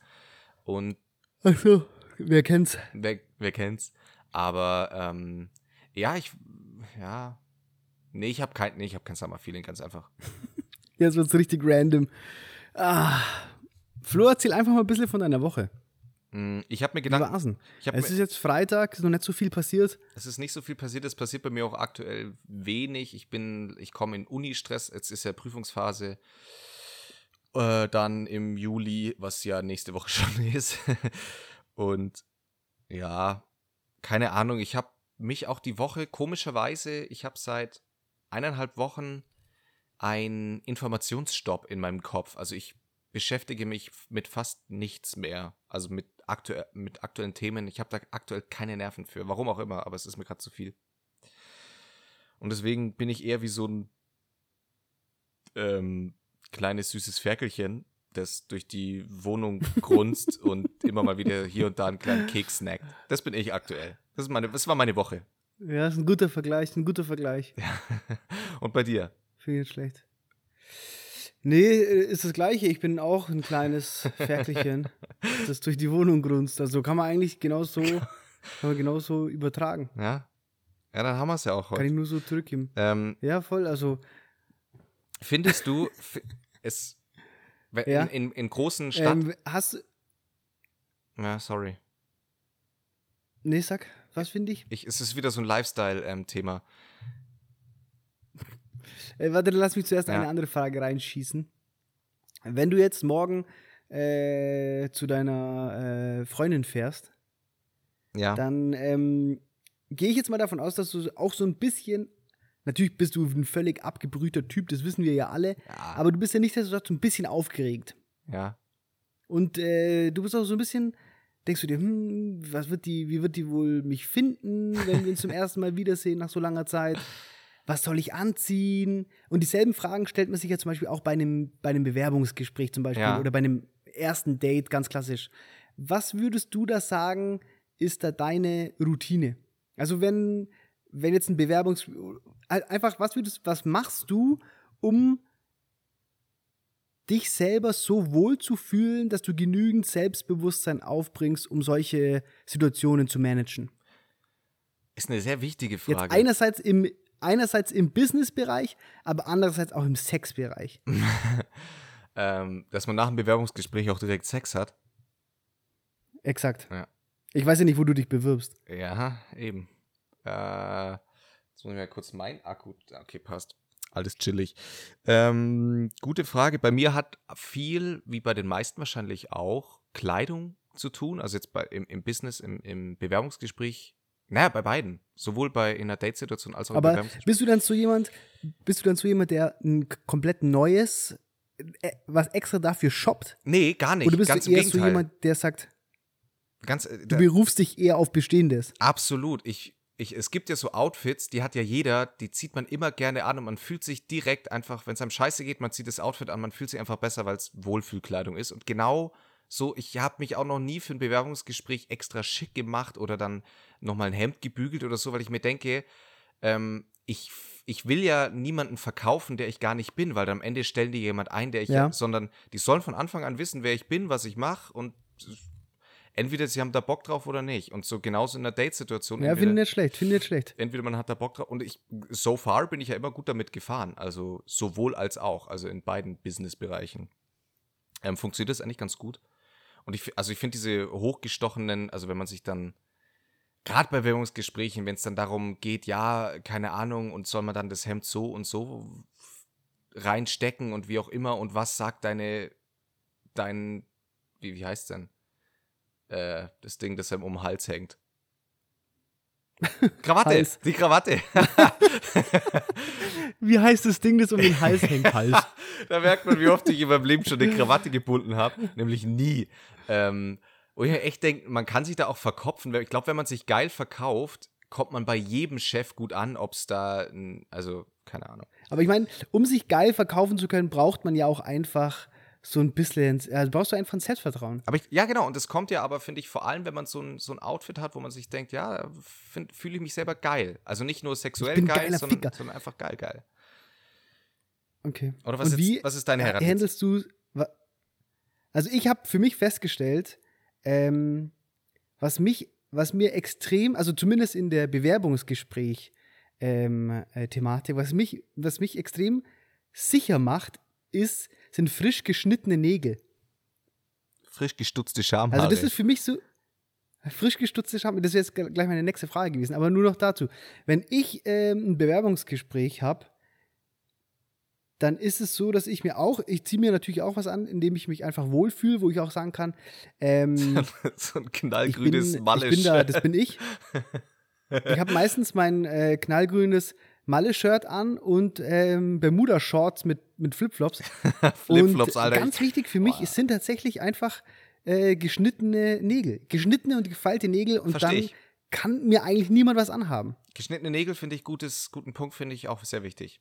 Und
Ach so, wer kennt's?
wer, wer kennt's? Aber ähm, ja, ich, ja, nee, ich habe kein, nee, ich habe kein Summer Feeling, ganz einfach.
Jetzt wird's richtig random. Ah, Flo, erzähl einfach mal ein bisschen von deiner Woche.
Mm, Ich habe mir gedacht, hab
Es ist jetzt Freitag, ist noch nicht so viel passiert.
es ist nicht so viel passiert, es passiert bei mir auch aktuell wenig. Ich bin, ich komme in Uni-Stress, jetzt ist ja Prüfungsphase. Äh, dann im Juli, was ja nächste Woche schon ist. Und ja, keine Ahnung, ich habe mich auch die Woche, komischerweise, ich habe seit eineinhalb Wochen einen Informationsstopp in meinem Kopf. Also ich beschäftige mich mit fast nichts mehr. Also mit, aktuell, mit aktuellen Themen. Ich habe da aktuell keine Nerven für. Warum auch immer, aber es ist mir gerade zu viel. Und deswegen bin ich eher wie so ein ähm, kleines süßes Ferkelchen, das durch die Wohnung grunzt und immer mal wieder hier und da einen kleinen Keks snackt. Das bin ich aktuell. Das, ist meine, das war meine Woche.
Ja, ist ein guter Vergleich, ein guter Vergleich.
Und bei dir?
Finde ich nicht schlecht. Nee, äh, ist das Gleiche. Ich bin auch ein kleines Ferkelchen, das durch die Wohnung grunzt. Also kann man eigentlich genauso, kann man genauso übertragen.
Ja? Ja, dann haben wir es ja auch
Kann
heute.
ich nur so zurückgeben.
Ähm,
Ja, voll. Also,
findest du, es
Ja.
in, in, in großen Stadt...
ähm, hast du.
ja, sorry.
Nee, sag, was finde ich?
Ich, es ist wieder so ein Lifestyle-Thema.
Äh, warte, lass mich zuerst
Ja.
eine andere Frage reinschießen. Wenn du jetzt morgen äh, zu deiner äh, Freundin fährst,
Ja.
dann ähm, gehe ich jetzt mal davon aus, dass du auch so ein bisschen, natürlich bist du ein völlig abgebrühter Typ, das wissen wir ja alle,
Ja.
aber du bist ja nicht so ein bisschen aufgeregt.
ja.
Und äh, du bist auch so ein bisschen, denkst du dir, hm, was wird die, wie wird die wohl mich finden, wenn wir uns zum ersten Mal wiedersehen nach so langer Zeit? Was soll ich anziehen? Und dieselben Fragen stellt man sich ja zum Beispiel auch bei einem, bei einem Bewerbungsgespräch zum Beispiel
Ja.
oder bei einem ersten Date, ganz klassisch. Was würdest du da sagen, ist da deine Routine? Also wenn, wenn jetzt ein Bewerbungs... Einfach, was würdest, was machst du, um dich selber so wohl zu fühlen, dass du genügend Selbstbewusstsein aufbringst, um solche Situationen zu managen.
Ist eine sehr wichtige
Jetzt
Frage.
einerseits im, einerseits im Business-Bereich, aber andererseits auch im Sex-Bereich.
ähm, dass man nach dem Bewerbungsgespräch auch direkt Sex hat.
Exakt.
Ja.
Ich weiß ja nicht, wo du dich bewirbst.
Ja, eben. Äh, jetzt muss ich mal kurz mein Akku. Okay, passt. Alles chillig. Ähm, gute Frage. Bei mir hat viel, wie bei den meisten wahrscheinlich auch, Kleidung zu tun. Also jetzt bei, im, im Business, im, im Bewerbungsgespräch. Naja, bei beiden. Sowohl bei in einer Date-Situation als auch im
Aber
Bewerbungsgespräch.
bist du dann so jemand, bist du dann so jemand, der ein komplett neues, äh, was extra dafür shoppt?
Nee, gar nicht.
Oder bist
Ganz
du
im
eher so
Gegenteil.
jemand, der sagt,
Ganz, äh,
du berufst dich eher auf Bestehendes?
Absolut. Ich, ich, es gibt ja so Outfits, die hat ja jeder, die zieht man immer gerne an und man fühlt sich direkt einfach, wenn es einem scheiße geht, man zieht das Outfit an, man fühlt sich einfach besser, weil es Wohlfühlkleidung ist. Und genau so, ich habe mich auch noch nie für ein Bewerbungsgespräch extra schick gemacht oder dann nochmal ein Hemd gebügelt oder so, weil ich mir denke, ähm, ich, ich will ja niemanden verkaufen, der ich gar nicht bin, weil am Ende stellen die jemand ein, der ich,
Ja.
sondern die sollen von Anfang an wissen, wer ich bin, was ich mache und entweder sie haben da Bock drauf oder nicht. Und so genauso in einer Date-Situation.
Ja, finde ich nicht schlecht, finde ich nicht schlecht.
entweder man hat da Bock drauf und ich, so far bin ich ja immer gut damit gefahren. Also sowohl als auch, also in beiden Business-Bereichen. Ähm, funktioniert das eigentlich ganz gut. Und ich, also ich finde diese hochgestochenen, also wenn man sich dann, gerade bei Bewerbungsgesprächen, wenn es dann darum geht, ja, keine Ahnung, und soll man dann das Hemd so und so reinstecken und wie auch immer und was sagt deine, dein, wie, wie heißt denn? Äh, das Ding, das einem um den Hals hängt. Krawatte,
Hals.
die Krawatte.
Wie heißt das Ding, das um den Hals hängt? Hals.
da merkt man, wie oft ich in meinem Leben schon eine Krawatte gebunden habe. Nämlich nie. Ähm, wo ich mir echt denke, man kann sich da auch verkopfen. Ich glaube, wenn man sich geil verkauft, kommt man bei jedem Chef gut an, ob es da, also keine Ahnung.
Aber ich meine, um sich geil verkaufen zu können, braucht man ja auch einfach so ein bisschen, also brauchst du einfach ein Selbstvertrauen.
Aber ich, ja, genau, und das kommt ja aber, finde ich, vor allem, wenn man so ein, so ein Outfit hat, wo man sich denkt, ja, fühle ich mich selber geil. Also nicht nur sexuell geil, sondern, sondern einfach geil, geil.
Okay.
Oder was,
Und
jetzt,
wie
was ist deine Herangehensweise?
handelst du, also ich habe für mich festgestellt, ähm, was mich, was mir extrem, also zumindest in der Bewerbungsgespräch ähm, äh, Thematik, was mich, was mich extrem sicher macht, ist, sind frisch geschnittene Nägel.
Frisch gestutzte Schamhaare.
Also das ist für mich so frisch gestutzte Scham. Das wäre jetzt gl- gleich meine nächste Frage gewesen. Aber nur noch dazu. Wenn ich ähm, ein Bewerbungsgespräch habe, dann ist es so, dass ich mir auch, ich ziehe mir natürlich auch was an, indem ich mich einfach wohlfühle, wo ich auch sagen kann, ähm,
so ein
ich, bin,
knallgrünes
ich bin da, das bin ich. Ich habe meistens mein äh, knallgrünes Malle-Shirt an und ähm, Bermuda-Shorts mit, mit Flipflops.
Flipflops, Alter.
Ganz wichtig für mich,
Boah.
es sind tatsächlich einfach äh, geschnittene Nägel. Geschnittene und gefeilte Nägel und
Versteh
dann
ich.
kann mir eigentlich niemand was anhaben.
Geschnittene Nägel finde ich gutes, guten Punkt, finde ich auch sehr wichtig.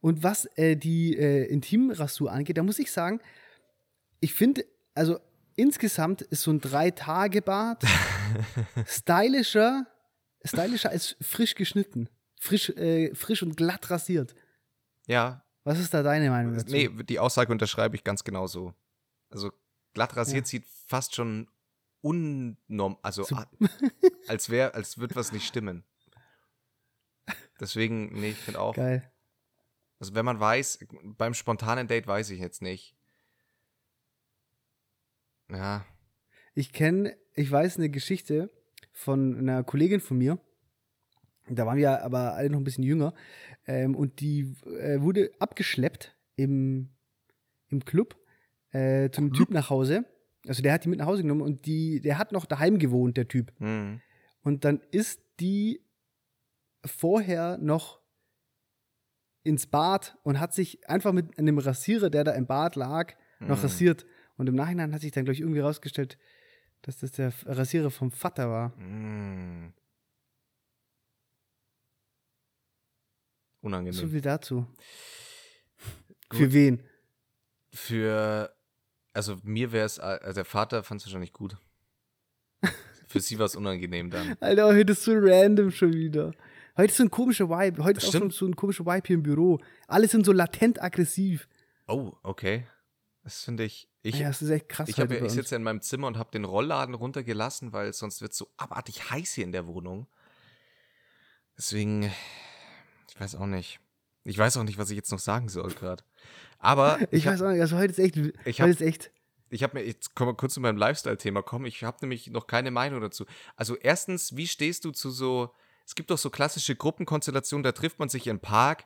Und was äh, die äh, Intimrasur angeht, da muss ich sagen, ich finde, also insgesamt ist so ein Drei-Tage-Bart stylischer, stylischer als frisch geschnitten. Frisch, äh, frisch und glatt rasiert.
Ja,
Was ist da deine Meinung dazu?
nee, die Aussage unterschreibe ich ganz genau so. Also glatt rasiert sieht fast schon unnorm, also
So-
als wäre, als würde was nicht stimmen. Deswegen, nee, ich finde auch.
Geil.
Also wenn man weiß, beim spontanen Date weiß ich jetzt nicht. Ja,
Ich kenne, ich weiß eine Geschichte von einer Kollegin von mir. Da waren wir aber alle noch ein bisschen jünger. Ähm, und die äh, wurde abgeschleppt im, im Club äh, zum Typ nach Hause. Also der hat die mit nach Hause genommen und die, der hat noch daheim gewohnt, der Typ.
Mhm.
Und dann ist die vorher noch ins Bad und hat sich einfach mit einem Rasierer, der da im Bad lag, noch
Mhm.
rasiert. Und im Nachhinein hat sich dann, glaube ich, irgendwie rausgestellt, dass das der Rasierer vom Vater war.
Mhm.
So
Unangenehm.
viel dazu.
Gut.
Für wen?
Für, also mir wäre es, also der Vater fand es wahrscheinlich gut. Für sie war es unangenehm dann.
Alter, heute ist so random schon wieder. Heute ist so ein komischer Vibe. Heute
Das
ist auch schon
stimmt.
so ein komischer Vibe hier im Büro. Alle sind so latent aggressiv.
Oh, okay. Das finde ich. Ich,
ja, das ist echt krass.
ich, hab
bei
ich sitze ja in meinem Zimmer und habe den Rollladen runtergelassen, weil sonst wird es so abartig heiß hier in der Wohnung. Deswegen, ich weiß auch nicht. Ich weiß auch nicht, was ich jetzt noch sagen soll gerade. Aber
ich
hab-
weiß auch nicht, also heute ist echt,
Ich
heute
hab-
ist echt,
Ich habe mir, jetzt kommen wir kurz zu meinem Lifestyle-Thema kommen. Ich habe nämlich noch keine Meinung dazu. Also erstens, wie stehst du zu so, es gibt doch so klassische Gruppenkonstellationen, da trifft man sich im Park,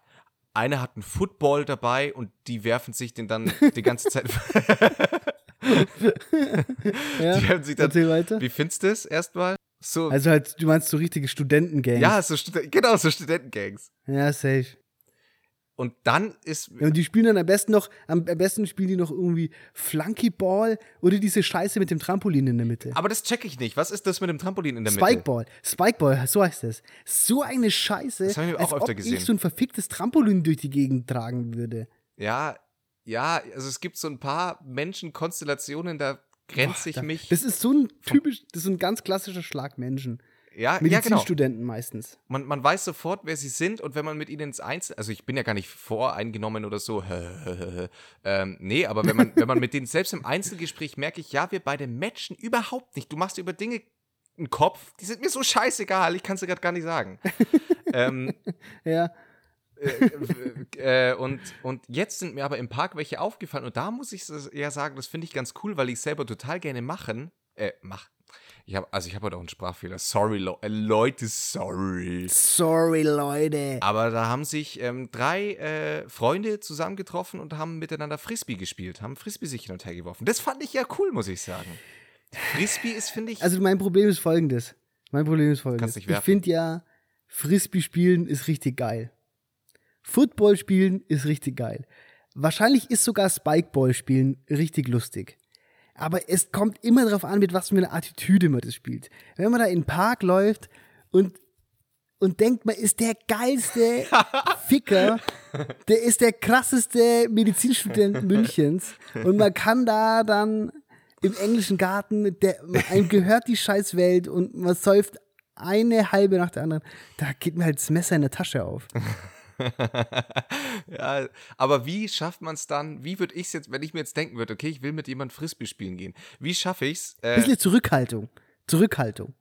einer hat einen Football dabei und die werfen sich den dann die ganze Zeit.
ja,
die werfen sich dann, wie findest du das erstmal? So,
Also halt, du meinst so richtige Studentengangs.
ja, so Studen genau, so Studentengangs.
Ja, safe.
Und dann ist,
Ja, und die spielen dann am besten noch, am besten spielen die noch irgendwie Flunkyball oder diese Scheiße mit dem Trampolin in der Mitte.
aber das check ich nicht. Was ist das mit dem Trampolin in der Mitte?
Spikeball. Spikeball, so heißt das. So eine Scheiße,
Das hab ich auch
als
öfter
ob
gesehen.
ich so ein verficktes Trampolin durch die Gegend tragen würde.
Ja, ja, also es gibt so ein paar Menschenkonstellationen, da grenze ich
Da-
mich.
Das ist so ein typisch, das ist ein ganz klassischer Schlag Menschen.
ja, ja, genau.
Medizinstudenten meistens.
Man, man weiß sofort, wer sie sind und wenn man mit ihnen ins Einzel... Also ich bin ja gar nicht voreingenommen oder so. ähm, nee, aber wenn man, wenn man mit denen selbst im Einzelgespräch merke ich, ja, wir beide matchen überhaupt nicht. Du machst über Dinge einen Kopf, die sind mir so scheißegal, ich kann es dir gerade gar nicht sagen. ähm,
Ja.
Äh, äh, und, und jetzt sind mir aber im Park welche aufgefallen und da muss ich ja sagen, das finde ich ganz cool, weil ich selber total gerne machen, äh, mach. Ich hab, also ich habe heute auch einen Sprachfehler. Sorry, Lo äh, Leute, sorry.
Sorry, Leute.
Aber da haben sich ähm, drei äh, Freunde zusammengetroffen und haben miteinander Frisbee gespielt, haben Frisbee sich hin und her geworfen. Das fand ich ja cool, muss ich sagen. Frisbee ist, finde ich.
Also mein Problem ist folgendes. Mein Problem ist folgendes.
Kannst nicht
ich
werfen.
finde ja, Frisbee spielen ist richtig geil. Football spielen ist richtig geil. Wahrscheinlich ist sogar Spikeball spielen richtig lustig. Aber es kommt immer darauf an, mit was für einer Attitüde man das spielt. Wenn man da in den Park läuft und, und denkt, man ist der geilste Ficker, der ist der krasseste Medizinstudent Münchens und man kann da dann im englischen Garten, der, einem gehört die Scheißwelt und man säuft eine halbe nach der anderen, da geht mir halt das Messer in der Tasche auf.
ja, aber wie schafft man es dann? Wie würde ich es jetzt, wenn ich mir jetzt denken würde, okay, ich will mit jemandem Frisbee spielen gehen, wie schaffe ich es? Äh,
Bisschen Zurückhaltung. Zurückhaltung.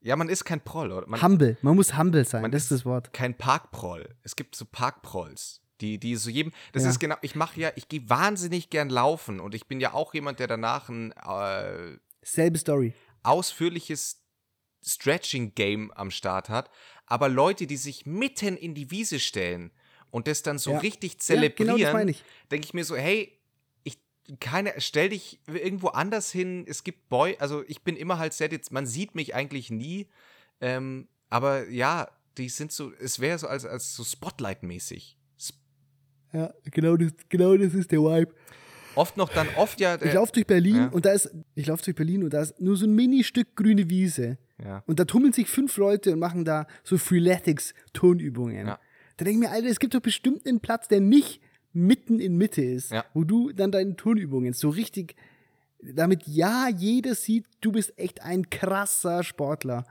ja, man ist kein Proll, oder? Man,
Humble. Man muss humble sein,
Man
das ist das Wort.
kein Parkproll. Es gibt so Parkprolls. Die, die so jedem, das
Ja.
ist genau, ich mache ja, ich gehe wahnsinnig gern laufen und ich bin ja auch jemand, der danach ein äh,
Selbe Story.
ausführliches Stretching-Game am Start hat, aber Leute, die sich mitten in die Wiese stellen und das dann so
Ja.
richtig
Ja, genau
zelebrieren,
meine ich.
denke ich mir so, hey, ich keine, stell dich irgendwo anders hin. Es gibt Boy, also ich bin immer halt sehr, jetzt, man sieht mich eigentlich nie, ähm, aber ja, die sind so, es wäre so als, als so Spotlight-mäßig. Sp-
Ja, genau das, genau das ist der Vibe.
Oft noch dann, oft ja,
Ich
äh,
laufe durch Berlin
ja.
und da ist, ich laufe durch Berlin und da ist nur so ein Mini-Stück grüne Wiese.
Ja.
Und da tummeln sich fünf Leute und machen da so Freeletics-Tonübungen.
Ja.
Da denke ich mir, Alter, es gibt doch bestimmt einen Platz, der nicht mitten in Mitte ist,
Ja.
wo du dann deine Tonübungen so richtig, damit ja jeder sieht, du bist echt ein krasser Sportler.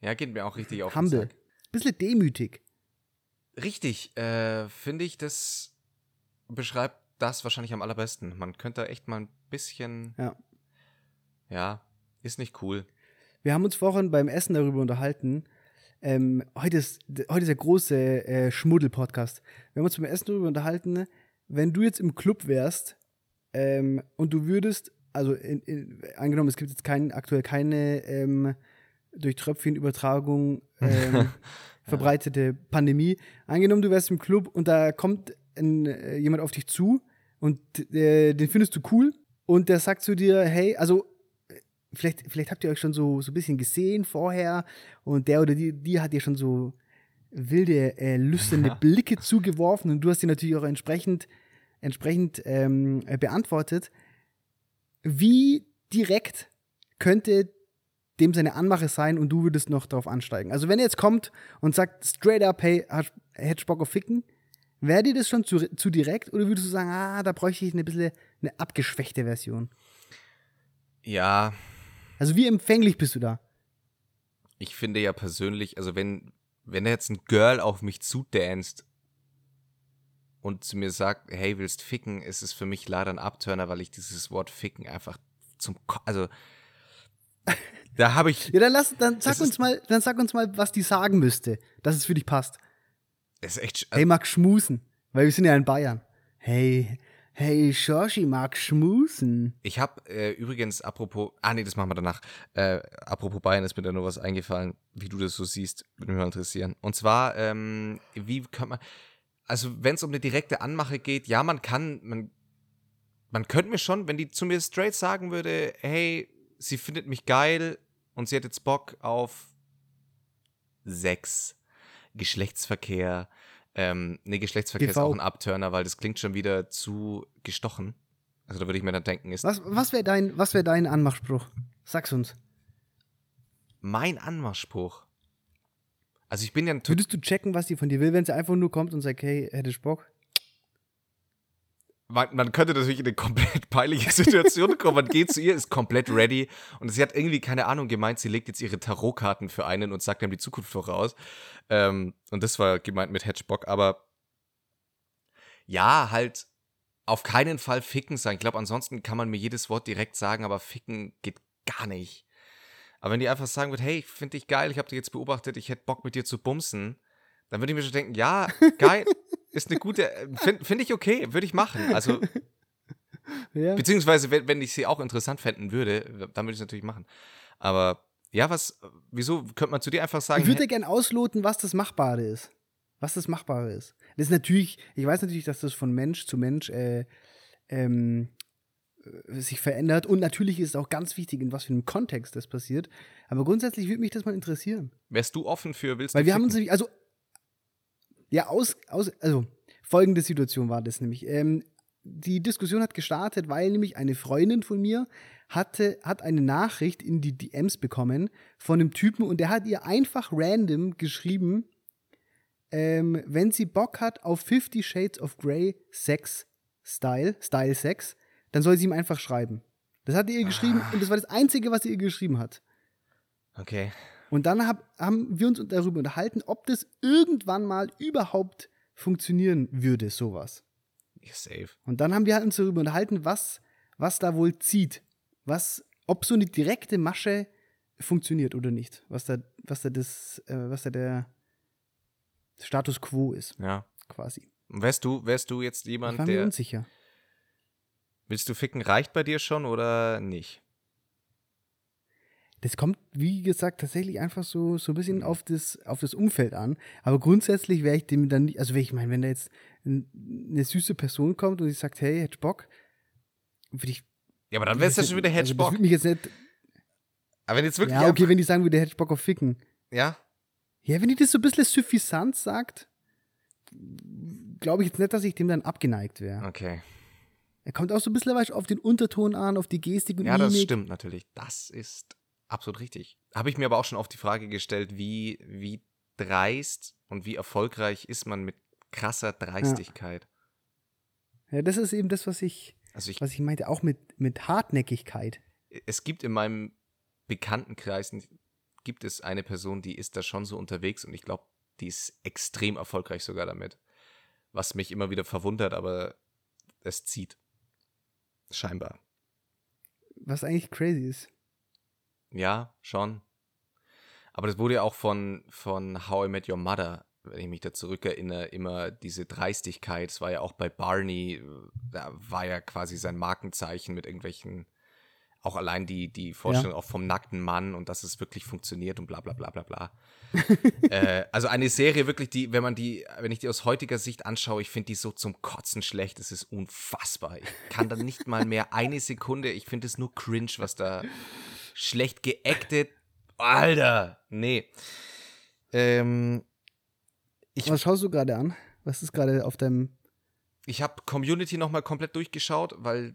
ja, geht mir auch richtig auf den
Humble.
Sack.
Bisschen demütig.
Richtig, äh, finde ich, das beschreibt das wahrscheinlich am allerbesten. Man könnte echt mal ein bisschen,
Ja.
ja, ist nicht cool.
Wir haben uns vorhin beim Essen darüber unterhalten. Ähm, heute, ist, heute ist der große äh, Schmuddel-Podcast. Wir haben uns beim Essen darüber unterhalten, wenn du jetzt im Club wärst ähm, und du würdest, also in, in, angenommen, es gibt jetzt kein, aktuell keine ähm, durch Tröpfchenübertragung ähm, verbreitete Pandemie. Angenommen, du wärst im Club und da kommt ein, äh, jemand auf dich zu und äh, den findest du cool und der sagt zu dir, hey, also vielleicht, vielleicht habt ihr euch schon so, so ein bisschen gesehen vorher und der oder die, die hat dir schon so wilde, äh, lüsterne. Blicke zugeworfen und du hast die natürlich auch entsprechend, entsprechend ähm, äh, beantwortet. Wie direkt könnte dem seine Anmache sein und du würdest noch drauf ansteigen? Also wenn er jetzt kommt und sagt straight up, hey, hättest Bock auf Ficken, wäre dir das schon zu, zu direkt oder würdest du sagen, ah, da bräuchte ich eine bisschen eine abgeschwächte Version?
Ja,
Also wie empfänglich bist du da?
ich finde ja persönlich, also wenn, wenn jetzt ein Girl auf mich zudanzt und zu mir sagt, hey, willst ficken, ist es für mich leider ein Abturner, weil ich dieses Wort ficken einfach zum, Ko also da habe ich,
Ja, dann lass, dann sag uns mal, dann sag uns mal, was die sagen müsste, dass es für dich passt.
es ist echt,
Hey, mag schmusen, weil wir sind ja in Bayern. Hey, hey, Shoshi mag schmusen.
Ich habe äh, übrigens, apropos, ah nee, das machen wir danach. Äh, apropos Bayern ist mir da nur was eingefallen, wie du das so siehst, würde mich mal interessieren. Und zwar, ähm, wie kann man, also wenn es um eine direkte Anmache geht, ja, man kann, man, man könnte mir schon, wenn die zu mir straight sagen würde, hey, sie findet mich geil und sie hat jetzt Bock auf Sex, Geschlechtsverkehr, ähm, nee, Geschlechtsverkehr ist
TV.
auch ein Abturner, weil das klingt schon wieder zu gestochen. Also da würde ich mir dann denken, ist
Was, was wäre dein, was wär dein Anmachspruch? Sag's uns.
mein Anmachspruch. Also ich bin ja ein
Würdest du checken, was die von dir will, wenn sie einfach nur kommt und sagt, hey, hättest Bock?
Man, man könnte natürlich in eine komplett peinliche Situation kommen. Man geht zu ihr, ist komplett ready und sie hat irgendwie, keine Ahnung, gemeint, sie legt jetzt ihre Tarotkarten für einen und sagt ihm die Zukunft voraus. Ähm, und das war gemeint mit Hedgebock, aber ja, halt auf keinen Fall ficken sein. Ich glaube, ansonsten kann man mir jedes Wort direkt sagen, aber ficken geht gar nicht. Aber wenn die einfach sagen wird, hey, ich finde dich geil, ich habe dich jetzt beobachtet, ich hätte Bock mit dir zu bumsen, dann würde ich mir schon denken, ja, geil, ist eine gute, finde find ich okay, würde ich machen. Also,
Ja.
beziehungsweise, wenn, wenn ich sie auch interessant fänden würde, dann würde ich es natürlich machen. Aber ja, was, wieso könnte man zu dir einfach sagen,
Ich würde
hey,
ja gern ausloten, was das Machbare ist. Was das Machbare ist. Das ist natürlich, ich weiß natürlich, dass das von Mensch zu Mensch äh, ähm, äh, sich verändert und natürlich ist es auch ganz wichtig, in was für einem Kontext das passiert. Aber grundsätzlich würde mich das mal interessieren.
wärst du offen für, willst
Weil
du
wir haben uns
ficken?
also, ja, aus, aus, also, folgende Situation war das nämlich. Ähm, die Diskussion hat gestartet, weil nämlich eine Freundin von mir hatte, hat eine Nachricht in die DMs bekommen von einem Typen und der hat ihr einfach random geschrieben, ähm, wenn sie Bock hat auf Fifty Shades of Grey Sex Style, Style Sex, dann soll sie ihm einfach schreiben. Das hat er ihr geschrieben und das war das Einzige, was sie ihr geschrieben hat.
Okay.
Und dann hab, haben wir uns darüber unterhalten, ob das irgendwann mal überhaupt funktionieren würde, sowas.
Ja, safe.
Und dann haben wir halt uns darüber unterhalten, was, was da wohl zieht. Was, ob so eine direkte Masche funktioniert oder nicht. Was da, was da das, äh, was da der Status quo ist,
Ja.
quasi.
Wärst du, wärst du jetzt
Ich
jemand,
war mir
der,
unsicher.
willst du ficken, reicht bei dir schon oder nicht?
Das kommt, wie gesagt, tatsächlich einfach so, so ein bisschen auf das, auf das Umfeld an. Aber grundsätzlich wäre ich dem dann nicht, also wenn ich meine, wenn da jetzt eine süße Person kommt und sie sagt, hey, hättest du Bock, würde ich.
Ja, aber dann wär's ja schon wieder
Also das
Hedgebock.
würde mich jetzt nicht.
aber wenn jetzt wirklich.
Ja, okay, wenn die sagen würde, hättest du Bock auf Ficken.
ja,
Ja, wenn die das so ein bisschen suffisant sagt, glaube ich jetzt nicht, dass ich dem dann abgeneigt wäre.
okay.
Er kommt auch so ein bisschen auf den Unterton an, auf die Gestik und
Ja, das
Mimik.
stimmt natürlich. Das ist absolut richtig. Habe ich mir aber auch schon oft die Frage gestellt, wie, wie dreist und wie erfolgreich ist man mit krasser Dreistigkeit?
Ja, das ist eben das, was ich,
Also ich,
was ich meinte, auch mit, mit Hartnäckigkeit.
es gibt in meinem Bekanntenkreis gibt es eine Person, die ist da schon so unterwegs und ich glaube, die ist extrem erfolgreich sogar damit. Was mich immer wieder verwundert, aber es zieht. Scheinbar.
Was eigentlich crazy ist.
Ja, schon. Aber das wurde ja auch von, von How I Met Your Mother, wenn ich mich da zurückerinnere, immer diese Dreistigkeit. Es war ja auch bei Barney, da war ja quasi sein Markenzeichen mit irgendwelchen Auch allein die, die Vorstellung auch vom nackten Mann und dass es wirklich funktioniert und bla bla bla bla bla. äh, also eine Serie wirklich, die, wenn man die, wenn ich die aus heutiger Sicht anschaue, ich finde die so zum Kotzen schlecht. Es ist unfassbar. Ich kann da nicht mal mehr eine Sekunde, ich finde es nur cringe, was da schlecht geactet. Alter, nee. Ähm, ich
Was schaust du gerade an? Was ist gerade auf deinem.
ich habe Community nochmal komplett durchgeschaut, weil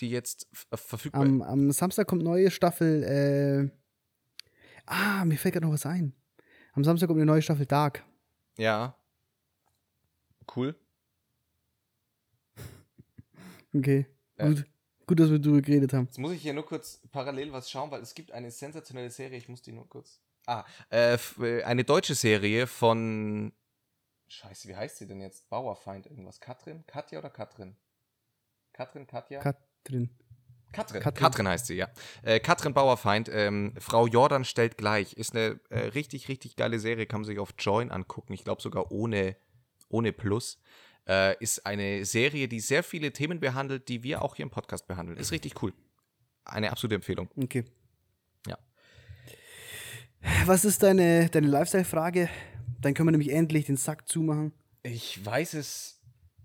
die jetzt f- verfügbar
Am, am Samstag kommt neue Staffel. Äh, ah, mir fällt gerade noch was ein. Am Samstag kommt eine neue Staffel Dark.
Ja. Cool.
Okay.
Äh.
Gut. Gut, dass wir darüber geredet haben.
Jetzt muss ich hier nur kurz parallel was schauen, weil es gibt eine sensationelle Serie, ich muss die nur kurz. Ah, äh, äh, eine deutsche Serie von. Scheiße, wie heißt sie denn jetzt? Bauerfeind irgendwas. Katrin? Katja oder Katrin? Katrin, Katja?
Katrin.
Katrin.
Katrin.
Katrin. heißt sie, ja. Äh, Katrin Bauerfeind, ähm, Frau Jordan stellt gleich. Ist eine äh, richtig, richtig geile Serie, kann man sich auf Join angucken. Ich glaube sogar ohne, ohne Plus. Äh, ist eine Serie, die sehr viele Themen behandelt, die wir auch hier im Podcast behandeln. Ist richtig cool. Eine absolute Empfehlung.
Okay.
Ja.
Was ist deine, deine Lifestyle-Frage? Dann können wir nämlich endlich den Sack zumachen.
Ich weiß es.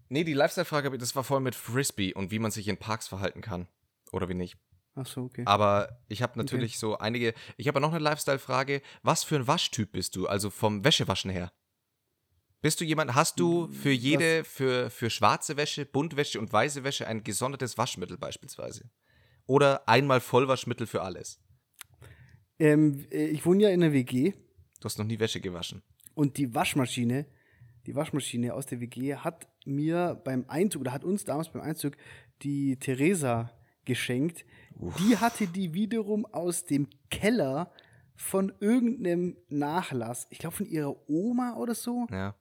Nee, die Lifestyle-Frage, das war voll mit Frisbee und wie man sich in Parks verhalten kann. Oder wie nicht.
Ach so, okay.
Aber ich habe natürlich so einige. Ich habe noch eine Lifestyle-Frage. Was für ein Waschtyp bist du? Also vom Wäschewaschen her. Bist du jemand, hast du für jede, für, für schwarze Wäsche, Buntwäsche und weiße Wäsche ein gesondertes Waschmittel beispielsweise? Oder einmal Vollwaschmittel für alles?
Ähm, äh, ich wohne ja in der WG
Du hast noch nie Wäsche gewaschen.
und die Waschmaschine, die Waschmaschine aus der WG hat mir beim Einzug, oder hat uns damals beim Einzug die Theresa geschenkt. Die hatte die wiederum aus dem Keller von irgendeinem Nachlass, ich glaube von ihrer Oma oder so,
Ja.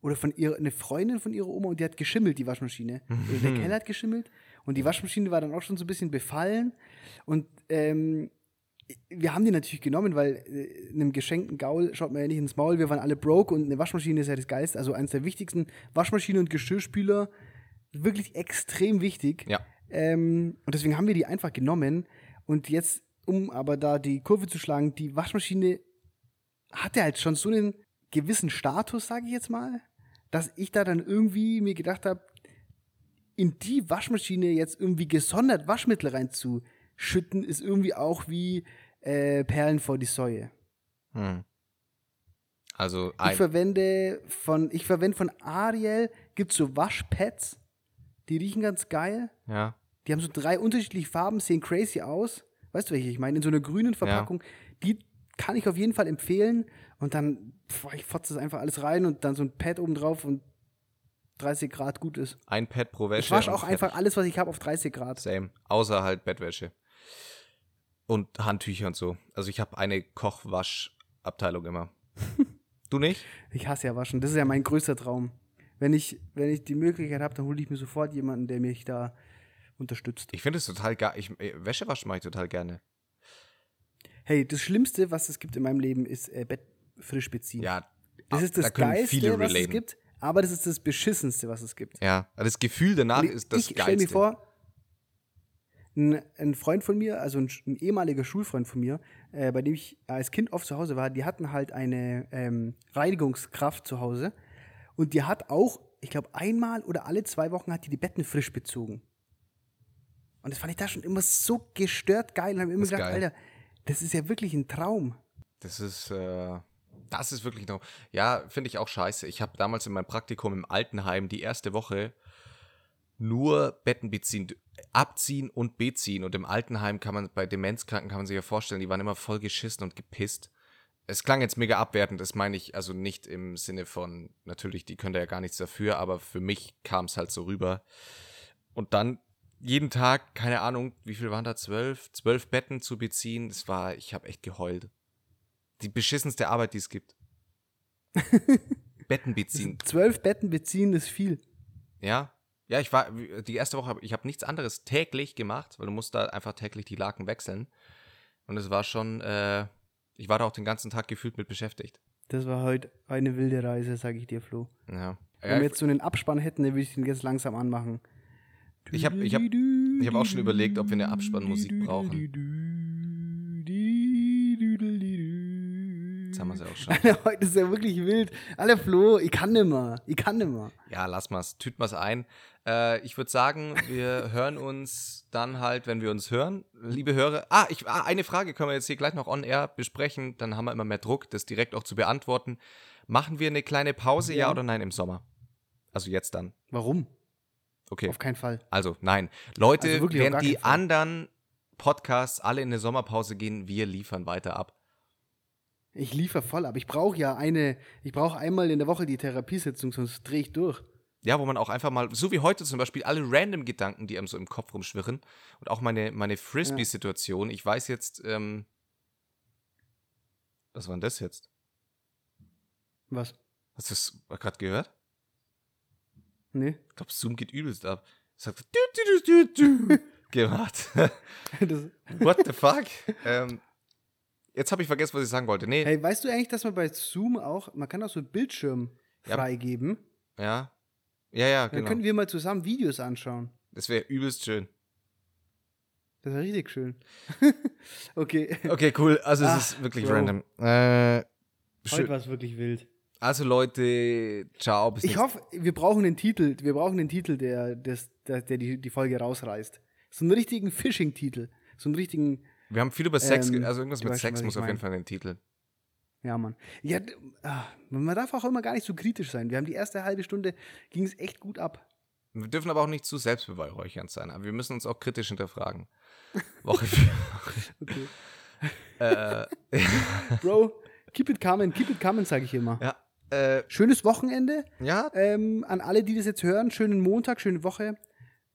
Oder von ihrer, eine Freundin von ihrer Oma und die hat geschimmelt, die Waschmaschine. Oder der Keller hat geschimmelt und die Waschmaschine war dann auch schon so ein bisschen befallen und ähm, wir haben die natürlich genommen, weil äh, einem geschenkten Gaul schaut man ja nicht ins Maul. Wir waren alle broke und eine Waschmaschine ist ja das Geilste. Also eines der wichtigsten Waschmaschine und Geschirrspüler. Wirklich extrem wichtig.
Ja.
Ähm, und deswegen haben wir die einfach genommen. Und jetzt, um aber da die Kurve zu schlagen, die Waschmaschine hatte halt schon so einen gewissen Status, sage ich jetzt mal, dass ich da dann irgendwie mir gedacht habe, in die Waschmaschine jetzt irgendwie gesondert Waschmittel reinzuschütten, ist irgendwie auch wie äh, Perlen vor die Säue.
Hm. Also
Ich verwende von, ich verwende von Ariel, gibt so Waschpads, die riechen ganz geil.
ja.
Die haben so drei unterschiedliche Farben, sehen crazy aus. Weißt du, welche ich meine? In so einer grünen Verpackung. Die kann ich auf jeden Fall empfehlen. Und dann, pf, ich fotze das einfach alles rein und dann so ein Pad oben drauf und 30 Grad gut ist.
Ein Pad pro Wäsche.
Ich wasche auch einfach alles, was ich habe, auf 30 Grad.
Same. Außer halt Bettwäsche. Und Handtücher und so. Also ich habe eine Kochwaschabteilung immer. du nicht?
Ich hasse ja Waschen. Das ist ja mein größter Traum. Wenn ich, wenn ich die Möglichkeit habe, dann hole ich mir sofort jemanden, der mich da unterstützt.
Ich finde es total geil. Ich, äh, Wäsche waschen mache ich total gerne.
Hey, das Schlimmste, was es gibt in meinem Leben, ist äh, Bett frisch beziehen.
Ja,
das ist das
da
Geilste, was es gibt, aber das ist das Beschissenste, was es gibt.
Ja, das Gefühl danach
Und
ist das
ich
Geilste.
stell mir vor, ein, ein Freund von mir, also ein, ein ehemaliger Schulfreund von mir, äh, bei dem ich als Kind oft zu Hause war, die hatten halt eine ähm, Reinigungskraft zu Hause und die hat auch, ich glaube, einmal oder alle zwei Wochen hat die die Betten frisch bezogen. Und das fand ich da schon immer so gestört geil und habe immer gedacht,
geil.
Alter, das ist ja wirklich ein Traum.
Das ist, äh, das ist wirklich noch. Ja, finde ich auch scheiße. Ich habe damals in meinem Praktikum im Altenheim die erste Woche nur Betten beziehen, abziehen und beziehen. Und im Altenheim kann man, bei Demenzkranken kann man sich ja vorstellen, die waren immer voll geschissen und gepisst. Es klang jetzt mega abwertend, das meine ich also nicht im Sinne von, natürlich, die können da ja gar nichts dafür, aber für mich kam es halt so rüber. Und dann jeden Tag, keine Ahnung, wie viel waren da? Zwölf? Zwölf Betten zu beziehen, das war, ich habe echt geheult. Die beschissenste Arbeit, die es gibt. Betten beziehen.
Zwölf Betten beziehen ist viel.
Ja. Ja, ich war, die erste Woche, hab- ich habe nichts anderes täglich gemacht, weil du musst da einfach täglich die Laken wechseln. Und es war schon, äh, ich war da auch den ganzen Tag gefühlt mit beschäftigt.
Das war heute eine wilde Reise, sage ich dir, Flo.
Ja.
Wenn wir jetzt so einen Abspann hätten, dann würde ich den jetzt langsam anmachen.
Ich hab- ich hab-. Ich habe auch schon überlegt, ob wir eine Abspannmusik brauchen. Haben wir es ja auch schon.
Alter, heute ist ja wirklich wild. Alle Flo, ich kann nimmer. Ich kann nimmer.
Ja, lass mal's, tüt mal's ein. Äh, ich würde sagen, wir hören uns dann halt, wenn wir uns hören. Liebe Hörer, ah, ich, ah, eine Frage können wir jetzt hier gleich noch on air besprechen, dann haben wir immer mehr Druck, das direkt auch zu beantworten. Machen wir eine kleine Pause, ja,
Ja.
oder nein, im Sommer? Also jetzt dann.
Warum?
Okay.
Auf keinen Fall.
Also, nein. Leute,
Also
während die anderen Podcasts alle in eine Sommerpause gehen, wir liefern weiter ab.
Ich liefere voll ab. Ich brauche ja eine, ich brauche einmal in der Woche die Therapiesitzung, sonst drehe ich durch.
Ja, wo man auch einfach mal, so wie heute zum Beispiel, alle random Gedanken, die einem so im Kopf rumschwirren und auch meine, meine Frisbee-Situation. Ich weiß jetzt, ähm, was war denn das jetzt?
Was?
Hast du das gerade gehört?
Nee.
Ich glaube, Zoom geht übelst ab. Es hat du, du, du, du, du, gemacht. What the fuck? ähm, jetzt habe ich vergessen, was ich sagen wollte. Nee,
hey, weißt du eigentlich, dass man bei Zoom auch, man kann auch so einen Bildschirm freigeben?
ja. Ja, ja,
Dann
genau.
können wir mal zusammen Videos anschauen.
Das wäre übelst schön.
Das wäre richtig schön. okay.
Okay, cool. Also
Ach,
es ist wirklich
Bro.
random. Äh,
Heute war es wirklich wild.
Also Leute, ciao. Bis
Ich hoffe, wir brauchen einen Titel. Wir brauchen einen Titel, der, des- der, der die, die Folge rausreißt. So einen richtigen Phishing-Titel. So einen richtigen,
Wir haben viel über Sex,
Ähm,
also irgendwas mit
schon,
Sex
was
muss auf jeden. Fall in den Titel.
ja, Mann. Ja, ah, man darf auch immer gar nicht so kritisch sein. Wir haben die erste halbe Stunde, ging es echt gut ab.
Wir dürfen aber auch nicht zu selbstbeweihräuchernd sein, aber wir müssen uns auch kritisch hinterfragen. Woche für
Okay.
äh,
Bro, keep it coming, keep it coming, sage ich immer.
Ja, äh,
Schönes Wochenende
ja,
ähm, an alle, die das jetzt hören. Schönen Montag, schöne Woche.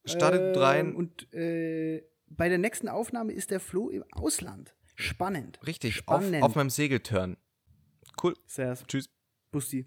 startet
Ähm,
rein.
Und äh, bei der nächsten Aufnahme ist der Flo im Ausland. Spannend.
Richtig, auf,
Spannend.
auf meinem Segelturn. Cool,
Servus.
tschüss.
Busti.